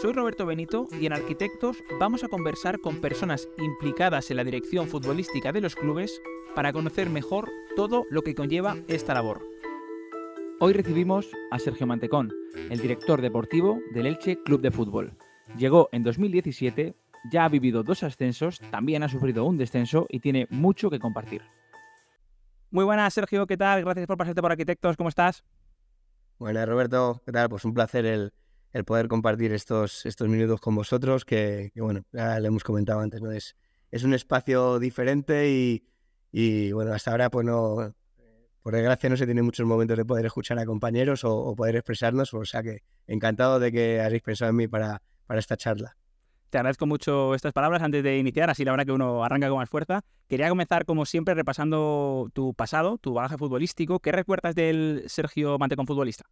Soy Roberto Benito y en Arquitectos vamos a conversar con personas implicadas en la dirección futbolística de los clubes para conocer mejor todo lo que conlleva esta labor. Hoy recibimos a Sergio Mantecón, el director deportivo del Elche Club de Fútbol. Llegó en 2017 ya ha vivido dos ascensos, también ha sufrido un descenso y tiene mucho que compartir. Muy buenas, Sergio, ¿qué tal? Gracias por pasarte por Arquitectos, ¿cómo estás? Buenas, Roberto, ¿qué tal? Pues un placer el, poder compartir estos, estos minutos con vosotros, que, bueno, ya le hemos comentado antes, ¿no? Es, es un espacio diferente y, bueno, hasta ahora pues no, por desgracia no se tiene muchos momentos de poder escuchar a compañeros o, poder expresarnos, o sea que encantado de que hayáis pensado en mí para, para esta charla. Te agradezco mucho estas palabras antes de iniciar, así la verdad que uno arranca con más fuerza. Quería comenzar, como siempre, repasando tu pasado, tu bagaje futbolístico. ¿Qué recuerdas del Sergio Mantecón futbolista?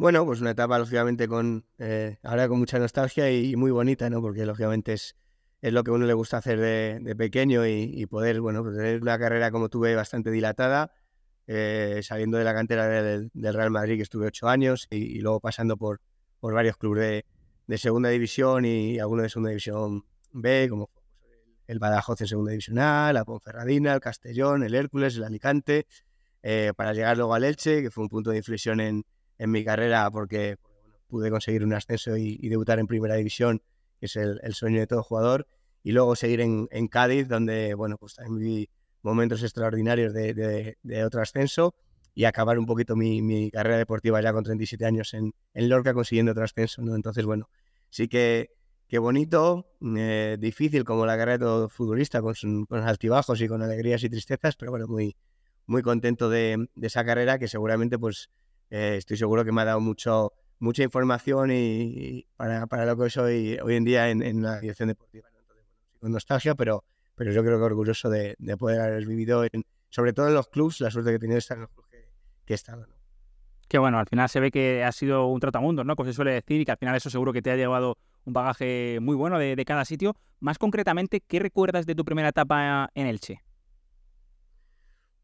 Bueno, pues una etapa, lógicamente, con eh, ahora con mucha nostalgia y, muy bonita, ¿no? Porque, lógicamente, es, es lo que a uno le gusta hacer de, pequeño y, poder, bueno, pues tener una carrera como tuve bastante dilatada, eh, saliendo de la cantera del, Real Madrid, que estuve ocho años, y, luego pasando por, por varios clubes de de segunda división y alguno de segunda división B, como el Badajoz en segunda división A, la Ponferradina, el Castellón, el Hércules, el Alicante, eh, para llegar luego al Elche, que fue un punto de inflexión en, en mi carrera porque pude conseguir un ascenso y, debutar en primera división, que es el, sueño de todo jugador, y luego seguir en, en, Cádiz, donde bueno, pues también viví momentos extraordinarios de, de, otro ascenso y acabar un poquito mi, mi, carrera deportiva ya con 37 años en, en Lorca consiguiendo otro ascenso. ¿no? Entonces, bueno, sí que, qué bonito, eh, difícil como la carrera de todo futbolista, con, sus altibajos y con alegrías y tristezas, pero bueno, muy, muy contento de, esa carrera que seguramente pues eh, estoy seguro que me ha dado mucho, mucha información y, para, para, lo que soy hoy en día en, la dirección deportiva. con nostalgia, pero, pero yo creo que orgulloso de, poder haber vivido, sobre todo en los clubs, la suerte que he tenido de estar en los clubs que, he estado que bueno, al final se ve que ha sido un tratamundo, ¿no? Como se suele decir, y que al final eso seguro que te ha llevado un bagaje muy bueno de, cada sitio. Más concretamente, ¿qué recuerdas de tu primera etapa en Elche?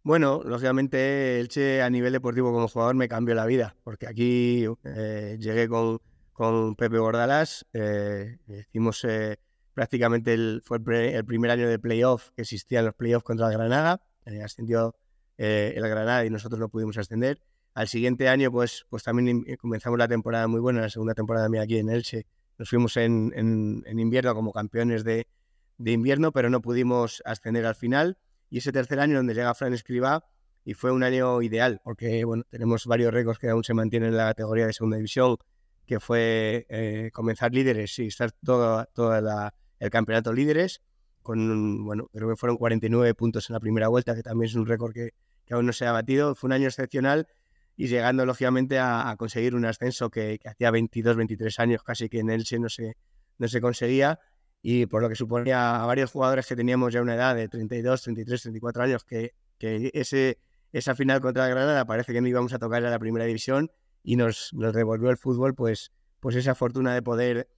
Bueno, lógicamente Elche a nivel deportivo como jugador me cambió la vida, porque aquí eh, llegué con, Pepe Bordalás, eh, hicimos eh, prácticamente el, fue el, primer año de playoff que existían los playoffs contra el Granada, ascendió el Granada y nosotros no pudimos ascender. Al siguiente año, pues, pues también eh, comenzamos la temporada muy buena, la segunda temporada mía aquí en Elche. Nos fuimos en, en, invierno como campeones de, invierno, pero no pudimos ascender al final. Y ese tercer año donde llega Fran Escribá y fue un año ideal, porque bueno, tenemos varios récords que aún se mantienen en la categoría de segunda división, que fue eh, comenzar líderes y estar todo, todo el campeonato líderes, con, bueno, creo que fueron 49 puntos en la primera vuelta, que también es un récord que, que aún no se ha batido. Fue un año excepcional y llegando lógicamente a, conseguir un ascenso que, hacía 22, 23 años casi que en Elche no se, no se conseguía y por lo que suponía a varios jugadores que teníamos ya una edad de 32, 33, 34 años que, que ese, esa final contra Granada parece que no íbamos a tocar a la primera división y nos, nos devolvió el fútbol pues, pues esa fortuna de poder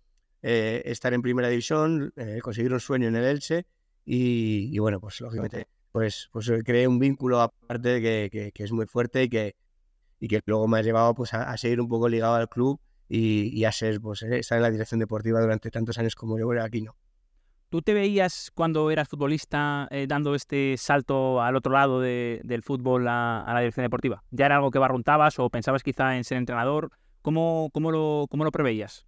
eh, estar en primera división, eh, conseguir un sueño en el Elche y, bueno, pues lógicamente pues, pues creé un vínculo aparte que, que es muy fuerte y que, y que luego me ha llevado pues, a, seguir un poco ligado al club y, a ser, pues, eh, estar en la dirección deportiva durante tantos años como yo aquí, ¿no? ¿Tú te veías cuando eras futbolista eh, dando este salto al otro lado del fútbol a, la dirección deportiva? ¿Ya era algo que barruntabas o pensabas quizá en ser entrenador? ¿Cómo, cómo, lo, cómo lo preveías?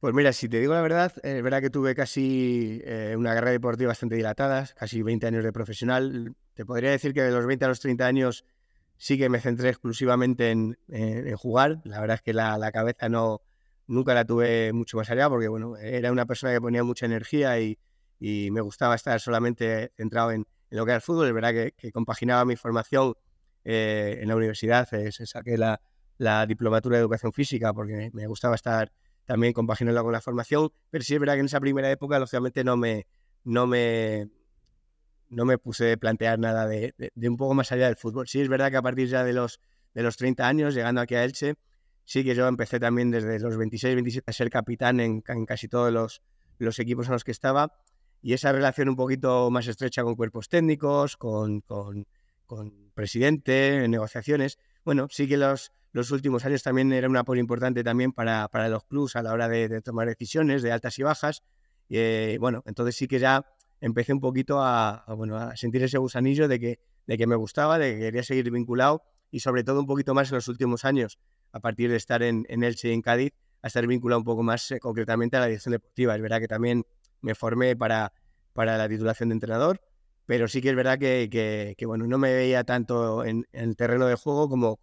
Pues mira, si te digo la verdad, es verdad que tuve casi eh, una carrera deportiva bastante dilatada, casi 20 años de profesional. Te podría decir que de los 20 a los 30 años sí que me centré exclusivamente en, jugar. La verdad es que la, cabeza no nunca la tuve mucho más allá porque bueno, era una persona que ponía mucha energía y, me gustaba estar solamente centrado en, lo que era el fútbol. Es verdad que, compaginaba mi formación eh, en la universidad, saqué la, diplomatura de educación física porque me gustaba estar también compaginarlo con la formación, pero sí es verdad que en esa primera época, lógicamente, no me, no me, no me puse a plantear nada de, un poco más allá del fútbol. Sí es verdad que a partir ya de los, de los 30 años, llegando aquí a Elche, sí que yo empecé también desde los 26, 27 a ser capitán en, casi todos los, los, equipos en los que estaba y esa relación un poquito más estrecha con cuerpos técnicos, con, con, con presidente, en negociaciones. Bueno, sí que los, los últimos años también era un apoyo importante también para, para los clubs a la hora de, tomar decisiones de altas y bajas. Y, eh, bueno, entonces sí que ya empecé un poquito a, bueno, a sentir ese gusanillo de que, de que me gustaba, de que quería seguir vinculado y sobre todo un poquito más en los últimos años, a partir de estar en, en Elche y en Cádiz, a estar vinculado un poco más eh, concretamente a la dirección deportiva. Es verdad que también me formé para, para la titulación de entrenador, pero sí que es verdad que, que, bueno, no me veía tanto en, el terreno de juego como,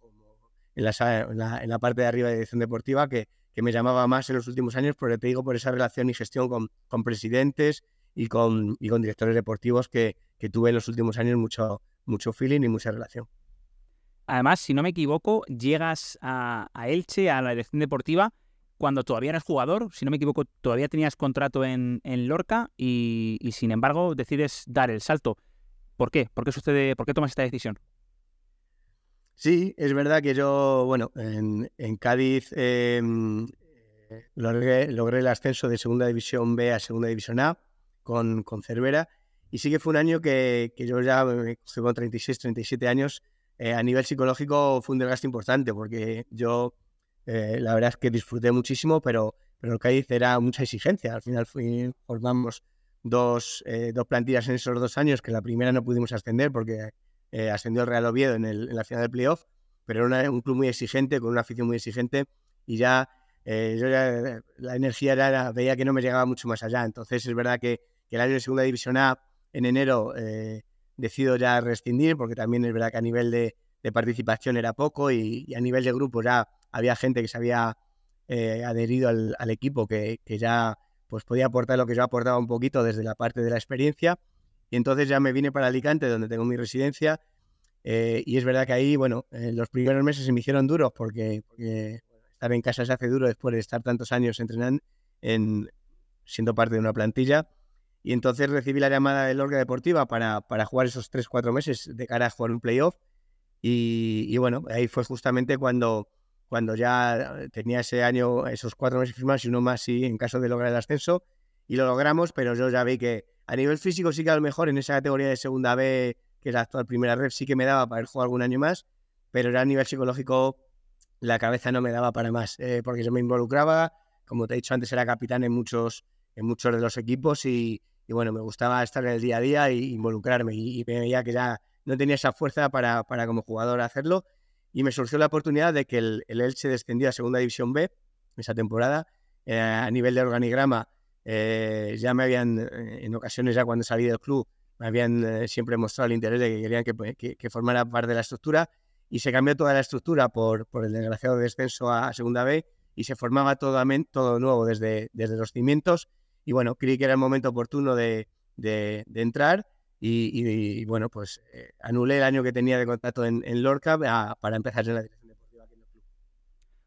en, la, en, la, parte de arriba de dirección deportiva, que, que me llamaba más en los últimos años, porque te digo, por esa relación y gestión con, con presidentes y con, y con directores deportivos que, que tuve en los últimos años mucho, mucho feeling y mucha relación. Además, si no me equivoco, llegas a, Elche, a la dirección deportiva, cuando todavía eras jugador, si no me equivoco, todavía tenías contrato en, Lorca y, sin embargo decides dar el salto. ¿Por qué? ¿Por qué sucede? ¿Por qué tomas esta decisión? Sí, es verdad que yo, bueno, en, Cádiz em, logré, el ascenso de Segunda División B a Segunda División A con, con Cervera y sí que fue un año que, que yo ya con 36, 37 años eh, a nivel psicológico fue un desgaste importante porque yo eh, la verdad es que disfruté muchísimo, pero, pero el Cádiz era mucha exigencia. Al final fui, formamos dos, eh, dos plantillas en esos dos años, que la primera no pudimos ascender porque ascendió el Real Oviedo en, el, en la final del playoff, pero era un club muy exigente, con una afición muy exigente y ya, yo ya la energía era, veía que no me llegaba mucho más allá. Entonces es verdad que, que el año de segunda división A en enero decido ya rescindir, porque también es verdad que a nivel de, participación era poco y, a nivel de grupo ya había gente que se había eh, adherido al, equipo que, ya pues podía aportar lo que yo aportaba un poquito desde la parte de la experiencia. Y entonces ya me vine para Alicante, donde tengo mi residencia. Eh, y es verdad que ahí, bueno, los primeros meses se me hicieron duros porque, estar en casa se hace duro después de estar tantos años entrenando, en, siendo parte de una plantilla. Y entonces recibí la llamada del Orga Deportiva para, para jugar esos 3-4 meses de cara a jugar un playoff. Y, bueno, ahí fue justamente cuando, cuando ya tenía ese año, esos cuatro meses firmados y uno más sí, en caso de lograr el ascenso. Y lo logramos, pero yo ya vi que a nivel físico sí que a lo mejor en esa categoría de segunda B, que es la actual primera red, sí que me daba para jugar algún año más, pero ya a nivel psicológico la cabeza no me daba para más, eh, porque yo me involucraba, como te he dicho antes, era capitán en muchos, en muchos de los equipos y, y bueno, me gustaba estar en el día a día e involucrarme y, veía que ya no tenía esa fuerza para, para, como jugador hacerlo y me surgió la oportunidad de que el, el Elche descendió a Segunda División B esa temporada. Eh, a nivel de organigrama eh, ya me habían, eh, en ocasiones ya cuando salí del club, me habían siempre mostrado el interés de que querían que, que, formara parte de la estructura y se cambió toda la estructura por, por el desgraciado descenso a, Segunda B y se formaba todo, todo nuevo desde, desde los cimientos y bueno, creí que era el momento oportuno de, entrar y, bueno, pues eh, anulé el año que tenía de contrato en, Lorca para empezar en la dirección deportiva aquí en el club.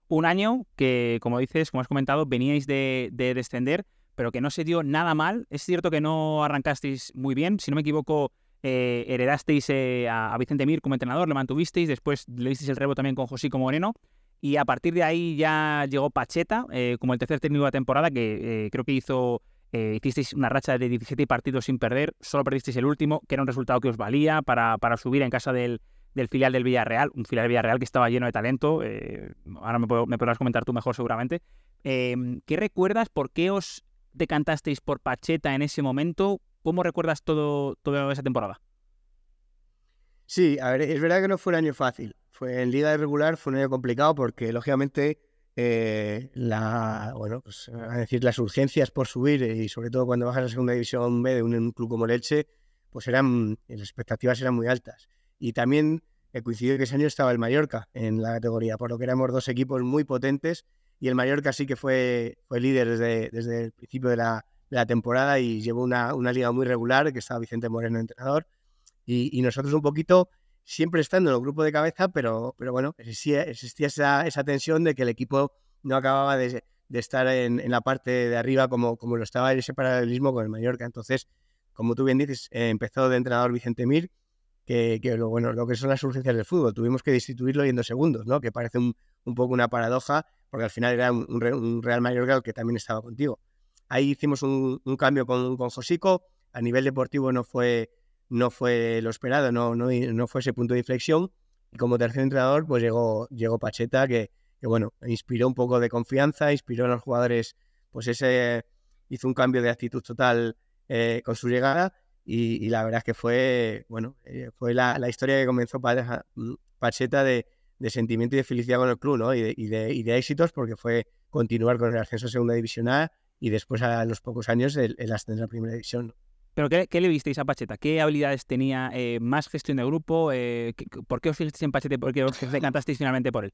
Un año que, como dices, como has comentado, veníais de, descender, pero que no se dio nada mal. Es cierto que no arrancasteis muy bien, si no me equivoco, eh, heredasteis eh, a, Vicente Mir como entrenador, lo mantuvisteis, después le disteis el rebo también con José como Moreno, y a partir de ahí ya llegó Pacheta eh, como el tercer técnico de la temporada, que eh, creo que hizo, eh, hicisteis una racha de 17 partidos sin perder, solo perdisteis el último, que era un resultado que os valía para, para subir en casa del, del, filial del Villarreal, un filial del Villarreal que estaba lleno de talento, ahora me, me, podrás comentar tú mejor seguramente. Em, ¿Qué recuerdas? ¿Por qué os decantasteis por Pacheta en ese momento? ¿Cómo recuerdas todo, toda esa temporada? Sí, a ver, es verdad que no fue un año fácil. Fue en liga regular fue un año complicado porque lógicamente eh, la bueno pues, a decir las urgencias por subir y sobre todo cuando bajas a la segunda división B de un, club como Leche pues eran las expectativas eran muy altas. Y también eh, coincidió que ese año estaba el Mallorca en la categoría por lo que éramos dos equipos muy potentes y el Mallorca sí que fue fue líder desde, desde el principio de la, temporada y llevó una, una, liga muy regular que estaba Vicente Moreno entrenador y, nosotros un poquito siempre estando en el grupo de cabeza, pero, pero bueno, existía, esa, esa, tensión de que el equipo no acababa de, estar en, la parte de arriba como, como lo estaba ese paralelismo con el Mallorca. Entonces, como tú bien dices, eh, empezó de entrenador Vicente Mir, que, lo, bueno, lo que son las urgencias del fútbol. Tuvimos que destituirlo en dos segundos, ¿no? que parece un, poco una paradoja, porque al final era un, Real Mallorca que también estaba contigo. Ahí hicimos un, cambio con, con Josico, a nivel deportivo no fue, no fue lo esperado, no, no, no fue ese punto de inflexión. Y como tercer entrenador, pues llegó, llegó Pacheta, que, que bueno, inspiró un poco de confianza, inspiró a los jugadores, pues ese hizo un cambio de actitud total eh, con su llegada y, la verdad es que fue, bueno, eh, fue la, historia que comenzó mm, Pacheta de, de, sentimiento y de felicidad con el club, ¿no? Y de, y de, éxitos porque fue continuar con el ascenso a Segunda División A y después a los pocos años el, ascenso a Primera División. ¿Pero qué, le visteis a Pacheta? ¿Qué habilidades tenía? Eh, ¿Más gestión de grupo? ¿Por qué os fijasteis en Pacheta? ¿Por qué os decantasteis finalmente por él?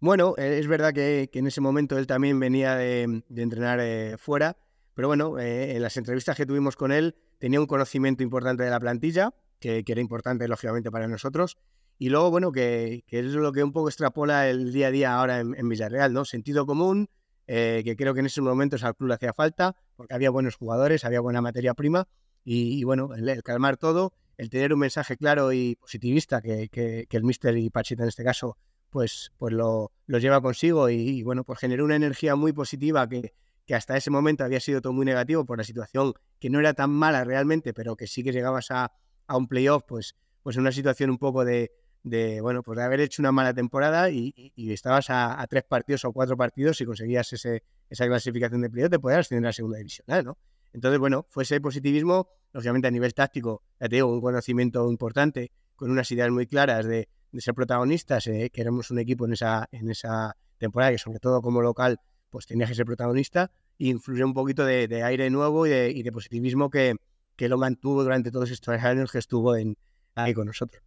Bueno, eh, es verdad que, en ese momento él también venía de, entrenar eh, fuera, pero bueno, eh, en las entrevistas que tuvimos con él tenía un conocimiento importante de la plantilla, que, era importante lógicamente para nosotros, y luego, bueno, que, es lo que un poco extrapola el día a día ahora en, Villarreal, ¿no? Sentido común, que creo que en esos momentos al club le hacía falta, porque había buenos jugadores, había buena materia prima, y, bueno, el, calmar todo, el tener un mensaje claro y positivista que, que el Mister y Pachita en este caso pues, pues lo, lleva consigo y, bueno, pues generó una energía muy positiva que, que, hasta ese momento había sido todo muy negativo por la situación que no era tan mala realmente, pero que sí que llegabas a, a un playoff, pues, pues en una situación un poco de, de, bueno, pues de haber hecho una mala temporada y, estabas a, tres partidos o cuatro partidos y conseguías ese, esa clasificación de playoff, te podías tener la segunda división, ¿no? Entonces, bueno, fue ese positivismo, lógicamente a nivel táctico, ya te digo, un conocimiento importante, con unas ideas muy claras de, de ser protagonistas, eh, que éramos un equipo en esa, en esa temporada que sobre todo como local pues tenía que ser protagonista e influyó un poquito de, aire nuevo y de, positivismo que, que, lo mantuvo durante todos estos años que estuvo en, ahí con nosotros.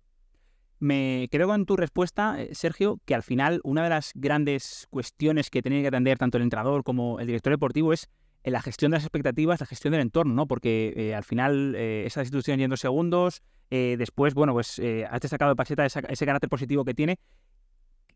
Me creo con tu respuesta, eh, Sergio, que al final una de las grandes cuestiones que tiene que atender tanto el entrenador como el director deportivo es en la gestión de las expectativas, la gestión del entorno, ¿no? Porque eh, al final eh, esa institución yendo segundos, eh, después, bueno, pues has destacado de Pacheta ese carácter positivo que tiene.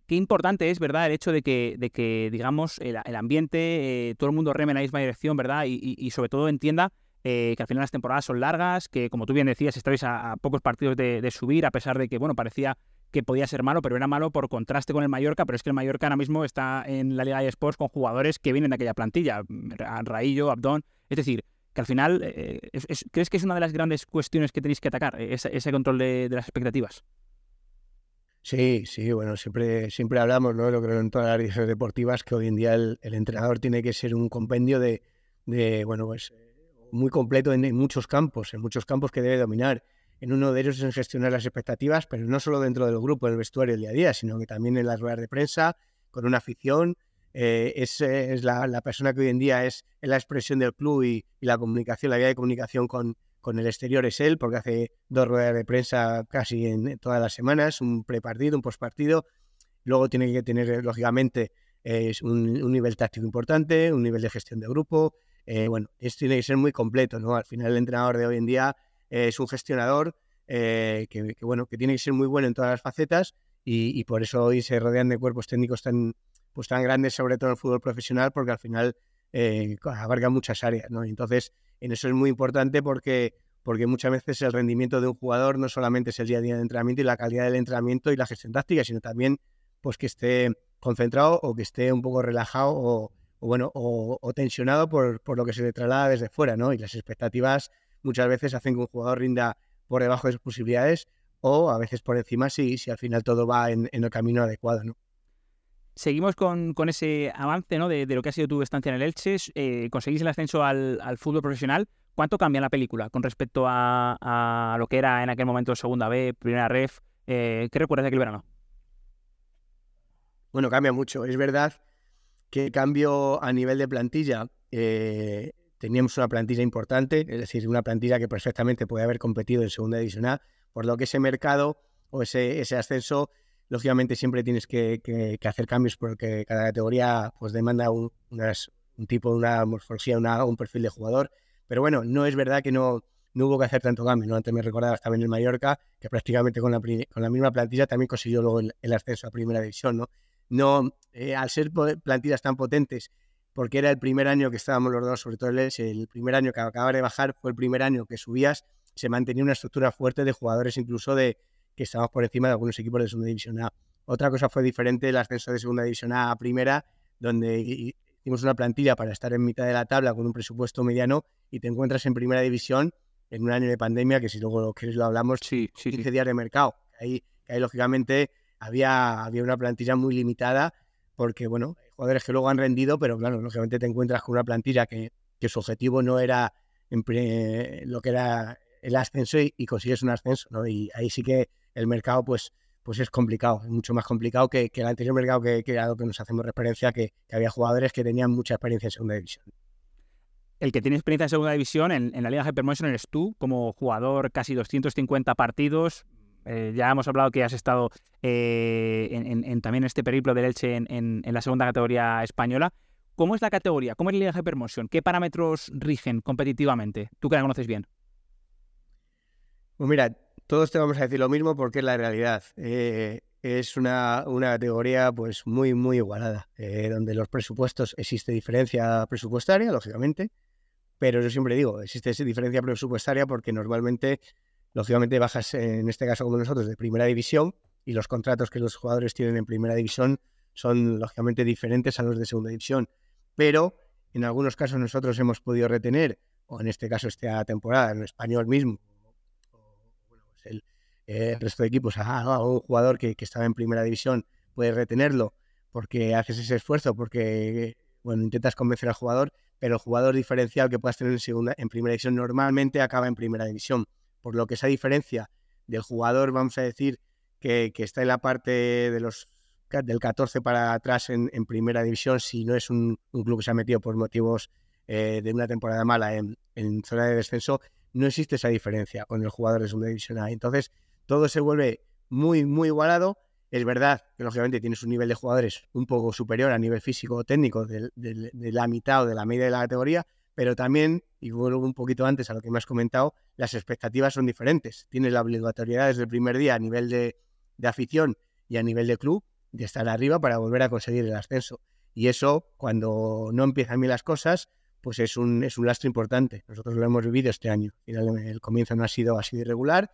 Qué importante es, ¿verdad?, el hecho de que, de que digamos, el, ambiente, todo el mundo reme en la misma dirección, ¿verdad? Y, sobre todo entienda que al final las temporadas son largas, que como tú bien decías, estáis a, pocos partidos de, subir, a pesar de que, bueno, parecía que podía ser malo, pero era malo por contraste con el Mallorca, pero es que el Mallorca ahora mismo está en la Liga de Sports con jugadores que vienen de aquella plantilla, Raillo, Abdón, es decir, que al final, eh, ¿crees que es una de las grandes cuestiones que tenéis que atacar, ese, control de, las expectativas? Sí, sí, bueno, siempre, siempre hablamos, ¿no? Lo creo en todas las direcciones deportivas, que hoy en día el, entrenador tiene que ser un compendio de, de bueno, pues muy completo en, muchos campos, en muchos campos que debe dominar en uno de ellos es en gestionar las expectativas, pero no solo dentro del grupo, en el vestuario el día a día, sino que también en las ruedas de prensa, con una afición. Eh, es, es la, persona que hoy en día es, la expresión del club y, la comunicación, la vía de comunicación con, con el exterior es él, porque hace dos ruedas de prensa casi en, todas las semanas, un prepartido, un postpartido. Luego tiene que tener, lógicamente, es un, nivel táctico importante, un nivel de gestión de grupo. Eh, bueno, esto tiene que ser muy completo, ¿no? Al final el entrenador de hoy en día es un gestionador eh, que, bueno, que tiene que ser muy bueno en todas las facetas y, por eso hoy se rodean de cuerpos técnicos tan, pues tan grandes, sobre todo en el fútbol profesional, porque al final eh, abarca muchas áreas. ¿no? Entonces, en eso es muy importante porque, porque muchas veces el rendimiento de un jugador no solamente es el día a día de entrenamiento y la calidad del entrenamiento y la gestión táctica, sino también pues que esté concentrado o que esté un poco relajado o, bueno, o, tensionado por, por, lo que se le traslada desde fuera, ¿no? Y las expectativas muchas veces hacen que un jugador rinda por debajo de sus posibilidades o a veces por encima si, si al final todo va en, el camino adecuado. ¿no? Seguimos con, ese avance ¿no? de, lo que ha sido tu estancia en el Elche. Eh, conseguís el ascenso al, fútbol profesional. ¿Cuánto cambia la película con respecto a, lo que era en aquel momento segunda B, primera ref? Eh, ¿Qué recuerdas de aquel verano? Bueno, cambia mucho. Es verdad que el cambio a nivel de plantilla eh, teníamos una plantilla importante, es decir, una plantilla que perfectamente puede haber competido en segunda división A, por lo que ese mercado o ese, ese ascenso, lógicamente siempre tienes que, hacer cambios porque cada categoría pues demanda un, un tipo, una morfología, una, un perfil de jugador. Pero bueno, no es verdad que no, no hubo que hacer tanto cambio. ¿no? Antes me recordabas también el Mallorca, que prácticamente con la, con la misma plantilla también consiguió luego el, ascenso a primera división. ¿no? No, al ser plantillas tan potentes, porque era el primer año que estábamos los dos, sobre todo el, el primer año que acababa de bajar, fue el primer año que subías, se mantenía una estructura fuerte de jugadores incluso de que estábamos por encima de algunos equipos de segunda división A. Otra cosa fue diferente el ascenso de segunda división A a primera, donde hicimos una plantilla para estar en mitad de la tabla con un presupuesto mediano y te encuentras en primera división en un año de pandemia, que si luego lo quieres lo hablamos, sí, sí, 15 días de mercado. Ahí, ahí lógicamente había, había una plantilla muy limitada porque, bueno, jugadores que luego han rendido, pero claro, lógicamente te encuentras con una plantilla que, que su objetivo no era lo que era el ascenso y, consigues un ascenso, ¿no? Y ahí sí que el mercado, pues, pues es complicado, es mucho más complicado que, el anterior mercado que, que, a lo que nos hacemos referencia, que, había jugadores que tenían mucha experiencia en segunda división. El que tiene experiencia en segunda división en, la Liga Hypermotion eres tú, como jugador casi 250 partidos. Eh, ya hemos hablado que has estado eh, en, también este periplo del Elche en, la segunda categoría española. ¿Cómo es la categoría? ¿Cómo es la Liga Hypermotion? ¿Qué parámetros rigen competitivamente? Tú que la conoces bien. Pues mira, todos te vamos a decir lo mismo porque es la realidad. Eh, es una, una, categoría pues muy, muy igualada, eh, donde los presupuestos existe diferencia presupuestaria, lógicamente, pero yo siempre digo, existe esa diferencia presupuestaria porque normalmente, lógicamente, bajas, en este caso como nosotros, de primera división y los contratos que los jugadores tienen en primera división son, lógicamente, diferentes a los de segunda división. Pero en algunos casos nosotros hemos podido retener, o en este caso esta temporada, en español mismo, el, resto de equipos a, un jugador que, estaba en primera división, puedes retenerlo porque haces ese esfuerzo, porque bueno, intentas convencer al jugador, pero el jugador diferencial que puedas tener en, segunda, en primera división normalmente acaba en primera división. Por lo que esa diferencia del jugador, vamos a decir, que, está en la parte de los del 14 para atrás en, primera división, si no es un, club que se ha metido por motivos eh, de una temporada mala en, zona de descenso, no existe esa diferencia con el jugador de segunda división. Entonces, todo se vuelve muy, muy igualado. Es verdad que, lógicamente, tienes un nivel de jugadores un poco superior a nivel físico o técnico de, la mitad o de la media de la categoría, pero también, y vuelvo un poquito antes a lo que me has comentado, las expectativas son diferentes. Tienes la obligatoriedad desde el primer día a nivel de, de afición y a nivel de club de estar arriba para volver a conseguir el ascenso. Y eso, cuando no empiezan bien las cosas, pues es un, es un lastre importante. Nosotros lo hemos vivido este año. el comienzo no ha sido así de irregular.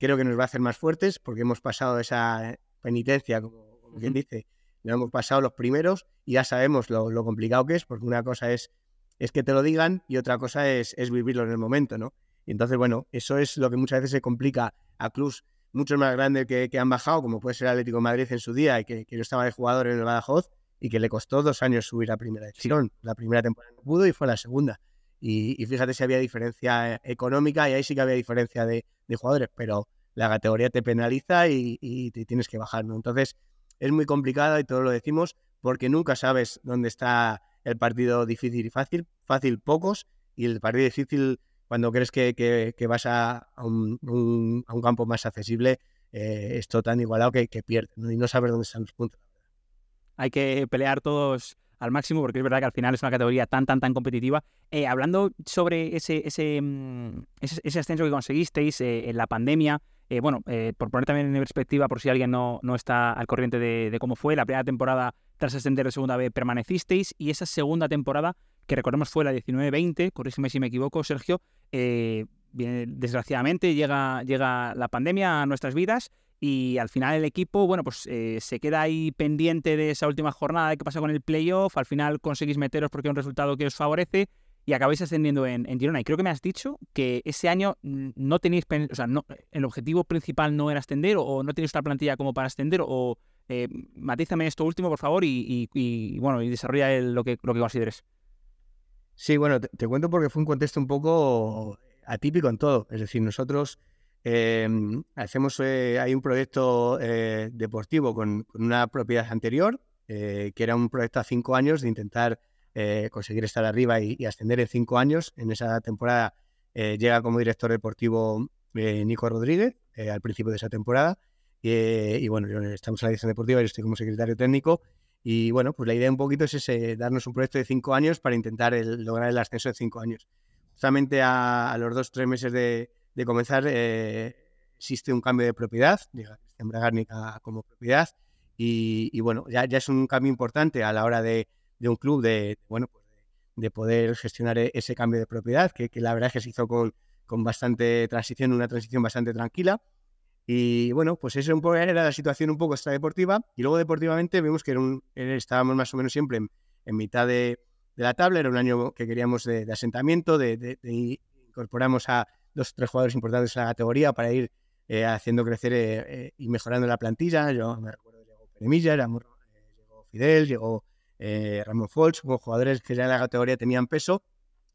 Creo que nos va a hacer más fuertes porque hemos pasado esa penitencia, como, quien dice, lo hemos pasado los primeros y ya sabemos lo, complicado que es, porque una cosa es, es que te lo digan y otra cosa es, es vivirlo en el momento, ¿no? Y entonces, bueno, eso es lo que muchas veces se complica a clubs mucho más grandes que, que han bajado, como puede ser Atlético de Madrid en su día y que, que yo estaba de jugador en el Badajoz, y que le costó dos años subir a primera división. La primera temporada no pudo y fue la segunda. Y, fíjate si había diferencia económica y ahí sí que había diferencia de, jugadores, pero la categoría te penaliza y, te tienes que bajar. ¿no? Entonces es muy complicado y todo lo decimos porque nunca sabes dónde está el partido difícil y fácil. Fácil pocos y el partido difícil cuando crees que, vas a, un, campo más accesible eh, es todo tan igualado que, que pierdes y no sabes dónde están los puntos hay que pelear todos al máximo porque es verdad que al final es una categoría tan, tan, tan competitiva. Eh, hablando sobre ese, mm, ese, ese, ascenso que conseguisteis eh, en la pandemia, eh, bueno, por poner también en perspectiva por si alguien no, no está al corriente de, cómo fue, la primera temporada tras ascender de segunda vez permanecisteis y esa segunda temporada, que recordemos fue la 19-20, corrígeme si me equivoco, Sergio, desgraciadamente llega, llega la pandemia a nuestras vidas y al final el equipo, bueno, pues eh, se queda ahí pendiente de esa última jornada de qué pasa con el playoff, al final conseguís meteros porque es un resultado que os favorece y acabáis ascendiendo en, Girona. Y creo que me has dicho que ese año no tenéis, o no, el objetivo principal no era ascender o, no tenéis una plantilla como para ascender o eh, matízame esto último, por favor, y, bueno, y desarrolla lo, que, lo que consideres. Sí, bueno, te cuento porque fue un contexto un poco atípico en todo. Es decir, nosotros Em, hacemos, eh, hay un proyecto eh, deportivo con, una propiedad anterior, eh, que era un proyecto a cinco años de intentar conseguir estar arriba y, ascender en cinco años. En esa temporada llega como director deportivo Nico Rodríguez al principio de esa temporada. Y bueno, estamos en la dirección deportiva, yo estoy como secretario técnico. Y bueno, pues la idea un poquito es ese, darnos un proyecto de cinco años para intentar lograr el ascenso de cinco años. Justamente a, a los dos, tres meses de, de comenzar, eh, existe un cambio de propiedad, llega Cristian Bragarnica como propiedad, y, bueno, ya, ya, es un cambio importante a la hora de, de un club de, bueno, pues de, poder gestionar e, ese cambio de propiedad, que, que, la verdad es que se hizo con, con bastante transición, una transición bastante tranquila. Y bueno, pues eso era la situación un poco extradeportiva. Y luego deportivamente vimos que era un, estábamos más o menos siempre en, mitad de, de, la tabla. Era un año que queríamos de, asentamiento, de, incorporamos a dos o tres jugadores importantes en la categoría para ir eh, haciendo crecer eh, eh, y mejorando la plantilla. Yo me recuerdo llegó Peremilla, llegó Fidel, llegó Ramón Folch, hubo jugadores que ya en la categoría tenían peso,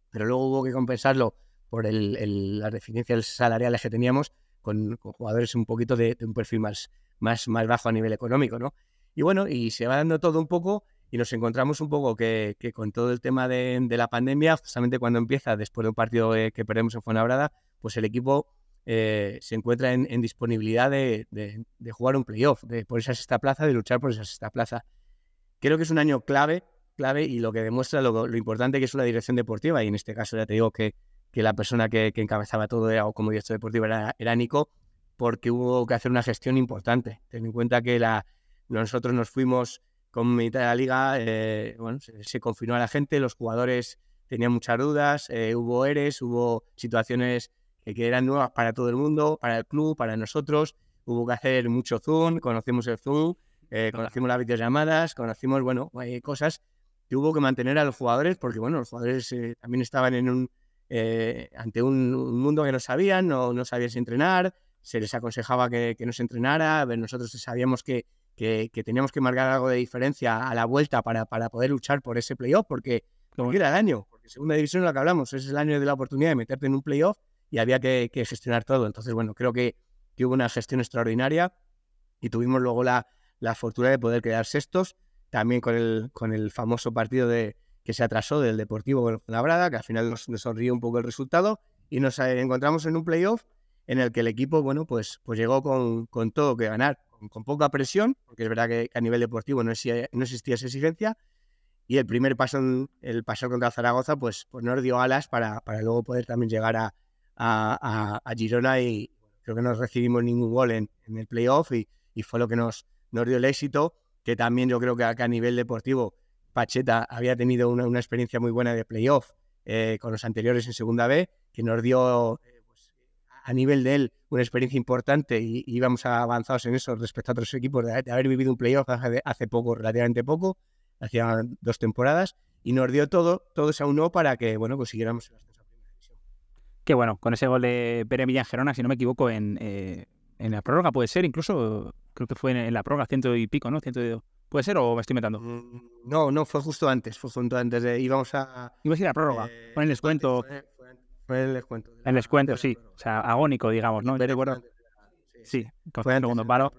pero luego hubo que compensarlo por el, las deficiencias salariales que teníamos con, jugadores un poquito de, un perfil más, más, más bajo a nivel económico, ¿no? Y bueno, y se va dando todo un poco y nos encontramos un poco que, con todo el tema de, la pandemia, justamente cuando empieza, después de un partido que perdemos en Fuenlabrada, pues el equipo eh, se encuentra en, disponibilidad de, jugar un playoff, de por esa sexta plaza, de luchar por esa sexta plaza. Creo que es un año clave, clave y lo que demuestra lo, lo importante que es una dirección deportiva, y en este caso ya te digo que que la persona que, encabezaba todo era, como director deportivo era, era, Nico, porque hubo que hacer una gestión importante. Ten en cuenta que la, nosotros nos fuimos con mitad de la liga, eh, bueno, se, confinó a la gente, los jugadores tenían muchas dudas, eh, hubo eres, hubo situaciones que, eran nuevas para todo el mundo, para el club, para nosotros, hubo que hacer mucho Zoom, conocimos el Zoom, eh, conocimos las videollamadas, conocimos, bueno, cosas que hubo que mantener a los jugadores, porque bueno, los jugadores también estaban en un, eh, ante un, mundo que no sabían, no, no sabían entrenar, se les aconsejaba que, que no se entrenara, nosotros sabíamos que, que, teníamos que marcar algo de diferencia a la vuelta para, para poder luchar por ese playoff, porque, como era el año, porque segunda división es lo que hablamos, es el año de la oportunidad de meterte en un playoff y había que, gestionar todo. Entonces, bueno, creo que, que, hubo una gestión extraordinaria y tuvimos luego la, la fortuna de poder quedar sextos, también con el, con el famoso partido de, que se atrasó del Deportivo con la Brada, que al final nos, sonrió un poco el resultado y nos eh, encontramos en un playoff en el que el equipo, bueno, pues, pues llegó con, con todo que ganar, con, poca presión, porque es verdad que a nivel deportivo no existía, no existía esa exigencia, y el primer paso, el paso contra Zaragoza, pues, pues nos dio alas para, para luego poder también llegar a, a, a, Girona y creo que no recibimos ningún gol en, en el playoff y, y, fue lo que nos, nos dio el éxito, que también yo creo que, que a nivel deportivo Pacheta había tenido una, experiencia muy buena de playoff eh, con los anteriores en Segunda B, que nos dio eh, pues, a nivel de él una experiencia importante y, íbamos avanzados en eso respecto a otros equipos de, haber vivido un playoff hace, hace, poco, relativamente poco, hacía dos temporadas, y nos dio todo, todo se aunó para que bueno consiguiéramos el ascenso primera división. Qué bueno, con ese gol de Pere Millán Gerona, si no me equivoco, en, eh, en la prórroga puede ser, incluso creo que fue en, la prórroga ciento y pico, ¿no? Ciento ¿Puede ser o me estoy metiendo? Mm, no, no, fue justo antes, fue justo antes de íbamos a... Ibas a ir a prórroga, eh, el descuento. Fue, el descuento. El descuento, sí, o sea, agónico, digamos, ¿no? recuerdo. Sí, con fue segundo palo.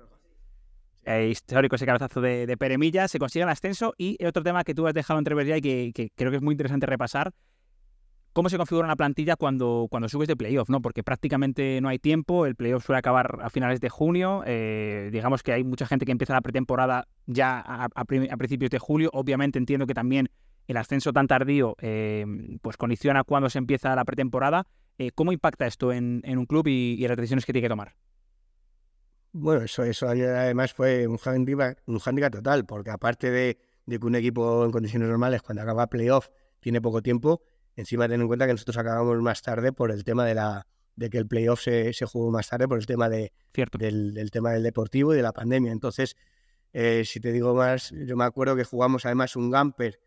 Eh, histórico ese cabezazo de, de Peremilla, se consigue el ascenso y otro tema que tú has dejado entrever ya y que creo que es muy interesante repasar cómo se configura una plantilla cuando, cuando subes de playoff, ¿no? Porque prácticamente no hay tiempo, el playoff suele acabar a finales de junio, eh, digamos que hay mucha gente que empieza la pretemporada ya a, principios de julio, obviamente entiendo que también el ascenso tan tardío eh, pues condiciona cuando se empieza la pretemporada. Eh, ¿Cómo impacta esto en, un club y, las decisiones que tiene que tomar? Bueno, eso, eso además fue un handicap, un total, porque aparte de, de que un equipo en condiciones normales, cuando acaba playoff, tiene poco tiempo, Encima ten en cuenta que nosotros acabamos más tarde por el tema de la de que el playoff se, se jugó más tarde por el tema de Del, tema del deportivo y de la pandemia. Entonces, eh, si te digo más, yo me acuerdo que jugamos además un Gamper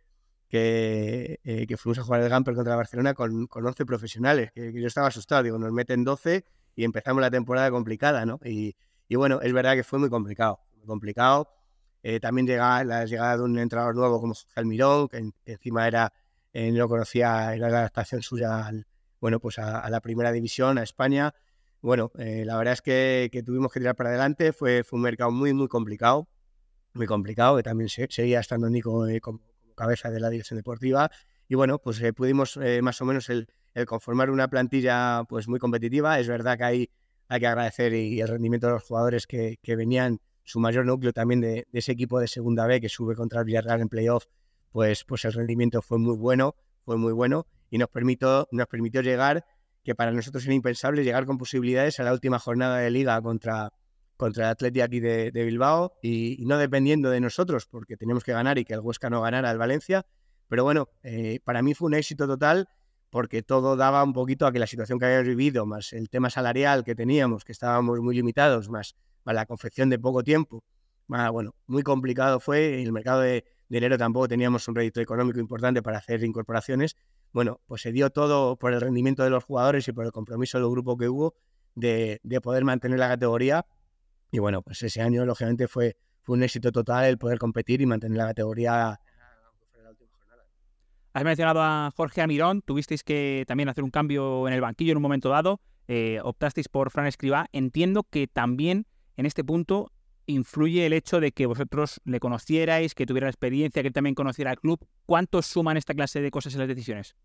que, eh, que fuimos a jugar el Gamper contra Barcelona con, con 11 profesionales, que, yo estaba asustado, digo, nos meten 12 y empezamos la temporada complicada, ¿no? Y, y bueno, es verdad que fue muy complicado, muy complicado. Eh, también llega la llegada de un entrenador nuevo como Jalmirón, que encima era eh, no conocía, la adaptación suya bueno, pues a, la primera división, a España. Bueno, eh, la verdad es que, tuvimos que tirar para adelante, fue, un mercado muy, muy complicado, muy complicado, que también seguía estando Nico eh, como, cabeza de la dirección deportiva. Y bueno, pues pudimos más o menos el, conformar una plantilla pues muy competitiva. Es verdad que hay, hay que agradecer y, el rendimiento de los jugadores que, venían, su mayor núcleo también de, de, ese equipo de segunda B que sube contra el Villarreal en playoff, pues, pues el rendimiento fue muy bueno, fue muy bueno y nos permitió, nos permitió llegar, que para nosotros era impensable, llegar con posibilidades a la última jornada de liga contra, contra el Atleti aquí de, Bilbao y, no dependiendo de nosotros, porque teníamos que ganar y que el Huesca no ganara al Valencia. Pero bueno, eh, para mí fue un éxito total porque todo daba un poquito a que la situación que habíamos vivido, más el tema salarial que teníamos, que estábamos muy limitados, más, la confección de poco tiempo, más, bueno, muy complicado fue. El mercado de, enero tampoco teníamos un rédito económico importante para hacer incorporaciones. Bueno, pues se dio todo por el rendimiento de los jugadores y por el compromiso del grupo que hubo de, de poder mantener la categoría y bueno, pues ese año, lógicamente, fue, fue un éxito total el poder competir y mantener la categoría. Has mencionado a Jorge Amirón, tuvisteis que también hacer un cambio en el banquillo en un momento dado, eh, optasteis por Fran Escribá. Entiendo que también en este punto influye el hecho de que vosotros le conocierais, que tuviera experiencia, que también conociera el club. ¿Cuánto suman esta clase de cosas en las decisiones?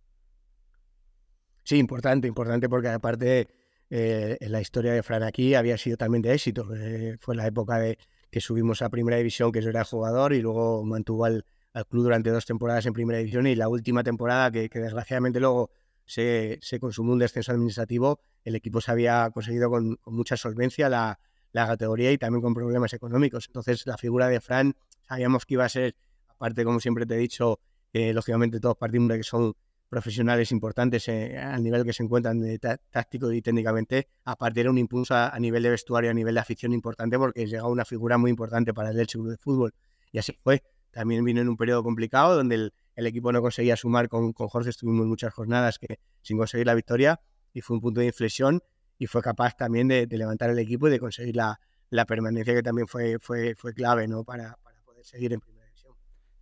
Sí, importante, importante porque aparte eh, en la historia de Fran aquí había sido también de éxito. Eh, fue la época de que subimos a Primera División, que yo era jugador, y luego mantuvo al, club durante dos temporadas en Primera División y la última temporada, que, desgraciadamente luego se, se, un descenso administrativo, el equipo se había conseguido con, mucha solvencia la, categoría y también con problemas económicos. Entonces la figura de Fran sabíamos que iba a ser, aparte como siempre te he dicho, eh, lógicamente todos partimos de que son profesionales importantes eh, al nivel que se encuentran de táctico y técnicamente, aparte era un impulso a, nivel de vestuario, a nivel de afición importante, porque llegaba una figura muy importante para el Elche Club de Fútbol. Y así fue. También vino en un periodo complicado donde el, equipo no conseguía sumar con, con, Jorge, estuvimos muchas jornadas que, sin conseguir la victoria y fue un punto de inflexión y fue capaz también de, levantar el equipo y de conseguir la, la, permanencia que también fue, fue, fue clave ¿no? para, para poder seguir en primera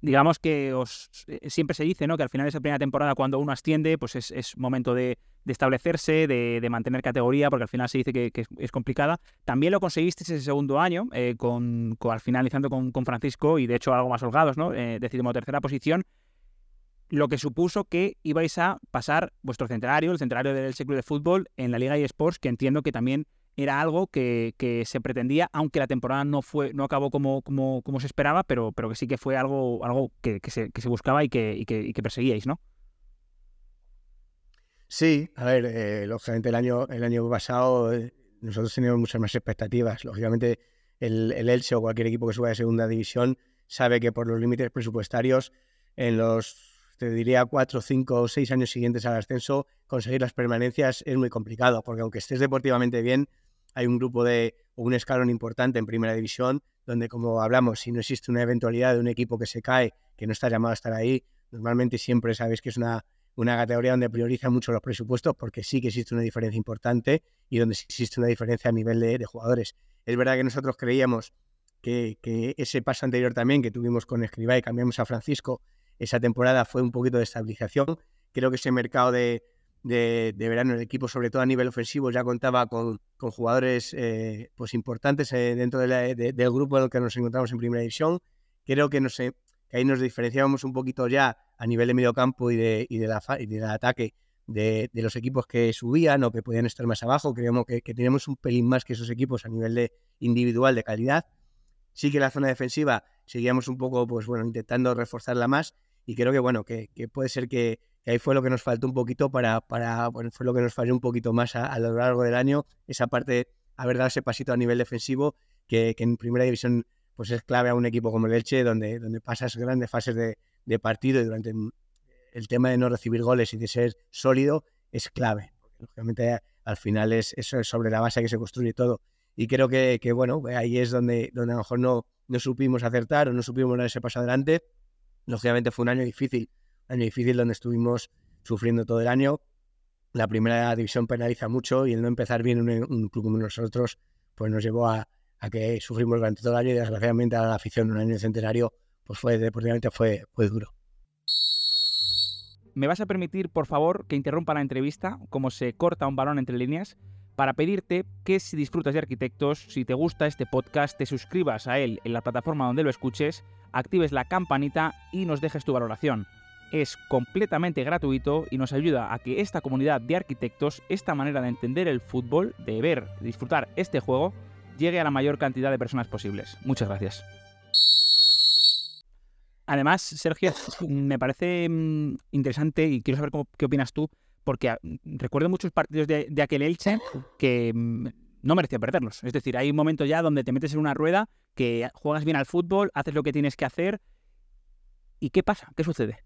digamos que os, eh, siempre se dice ¿no? que al final de esa primera temporada, cuando uno asciende, pues es, momento de, establecerse, de, mantener categoría, porque al final se dice que, es, complicada. También lo conseguisteis ese segundo año, eh, con, al finalizando con, con, Francisco y de hecho algo más holgados, ¿no? Eh, tercera posición, lo que supuso que ibais a pasar vuestro centenario, el centenario del ciclo de fútbol, en la Liga eSports, que entiendo que también era algo que, se pretendía, aunque la temporada no fue, no acabó como, como, como se esperaba, pero, pero que sí que fue algo, algo que, se, buscaba y que, y que, perseguíais, ¿no? Sí, a ver, eh, lógicamente el año, el año pasado eh, nosotros teníamos muchas más expectativas. Lógicamente el, el Elche o cualquier equipo que suba de segunda división sabe que por los límites presupuestarios en los, te diría, cuatro, cinco o seis años siguientes al ascenso, conseguir las permanencias es muy complicado, porque aunque estés deportivamente bien, hay un grupo de o un escalón importante en primera división, donde como hablamos, si no existe una eventualidad de un equipo que se cae, que no está llamado a estar ahí, normalmente siempre sabéis que es una, una categoría donde prioriza mucho los presupuestos porque sí que existe una diferencia importante y donde existe una diferencia a nivel de, jugadores. Es verdad que nosotros creíamos que, que, ese paso anterior también que tuvimos con Escribá y cambiamos a Francisco, esa temporada fue un poquito de estabilización. Creo que ese mercado de, de, verano. El equipo, sobre todo a nivel ofensivo, ya contaba con, jugadores eh, pues importantes eh, dentro del grupo en el que nos encontramos en Primera División. Creo que, que ahí nos diferenciábamos un poquito ya a nivel de medio campo y, de, y, de la, y del ataque de, los equipos que subían o que podían estar más abajo. Creemos que, que teníamos un pelín más que esos equipos a nivel de individual de calidad. Sí que la zona defensiva seguíamos un poco, pues bueno, intentando reforzarla más y creo que bueno, que puede ser que, ahí fue lo que nos faltó un poquito para, para bueno, fue lo que nos falló un poquito más a, lo largo del año, esa parte, haber dado ese pasito a nivel defensivo, que, en primera división pues es clave a un equipo como el Elche, donde, donde pasas grandes fases de, partido y durante el tema de no recibir goles y de ser sólido es clave. lógicamente al final es, es sobre la base que se construye todo. Y creo que, que, bueno, ahí es donde, donde a lo mejor no, no supimos acertar o no supimos dar ese paso adelante. Lógicamente fue un año difícil año difícil donde estuvimos sufriendo todo el año. La primera división penaliza mucho y el no empezar bien un, un club como nosotros pues nos llevó a, que sufrimos durante todo el año y desgraciadamente a la afición un año centenario pues fue deportivamente fue, fue duro. ¿Me vas a permitir, por favor, que interrumpa la entrevista, como se corta un balón entre líneas, para pedirte que si disfrutas de arquitectos, si te gusta este podcast, te suscribas a él en la plataforma donde lo escuches, actives la campanita y nos dejes tu valoración es completamente gratuito y nos ayuda a que esta comunidad de arquitectos, esta manera de entender el fútbol, de ver, disfrutar este juego, llegue a la mayor cantidad de personas posibles. Muchas gracias. Además, Sergio, me parece mm, interesante y quiero saber qué opinas tú, porque ah, recuerdo muchos partidos de, aquel Elche que mm, no merecía perderlos. Es decir, hay un momento ya donde te metes en una rueda, que juegas bien al fútbol, haces lo que tienes que hacer. ¿Y qué pasa? ¿Qué sucede?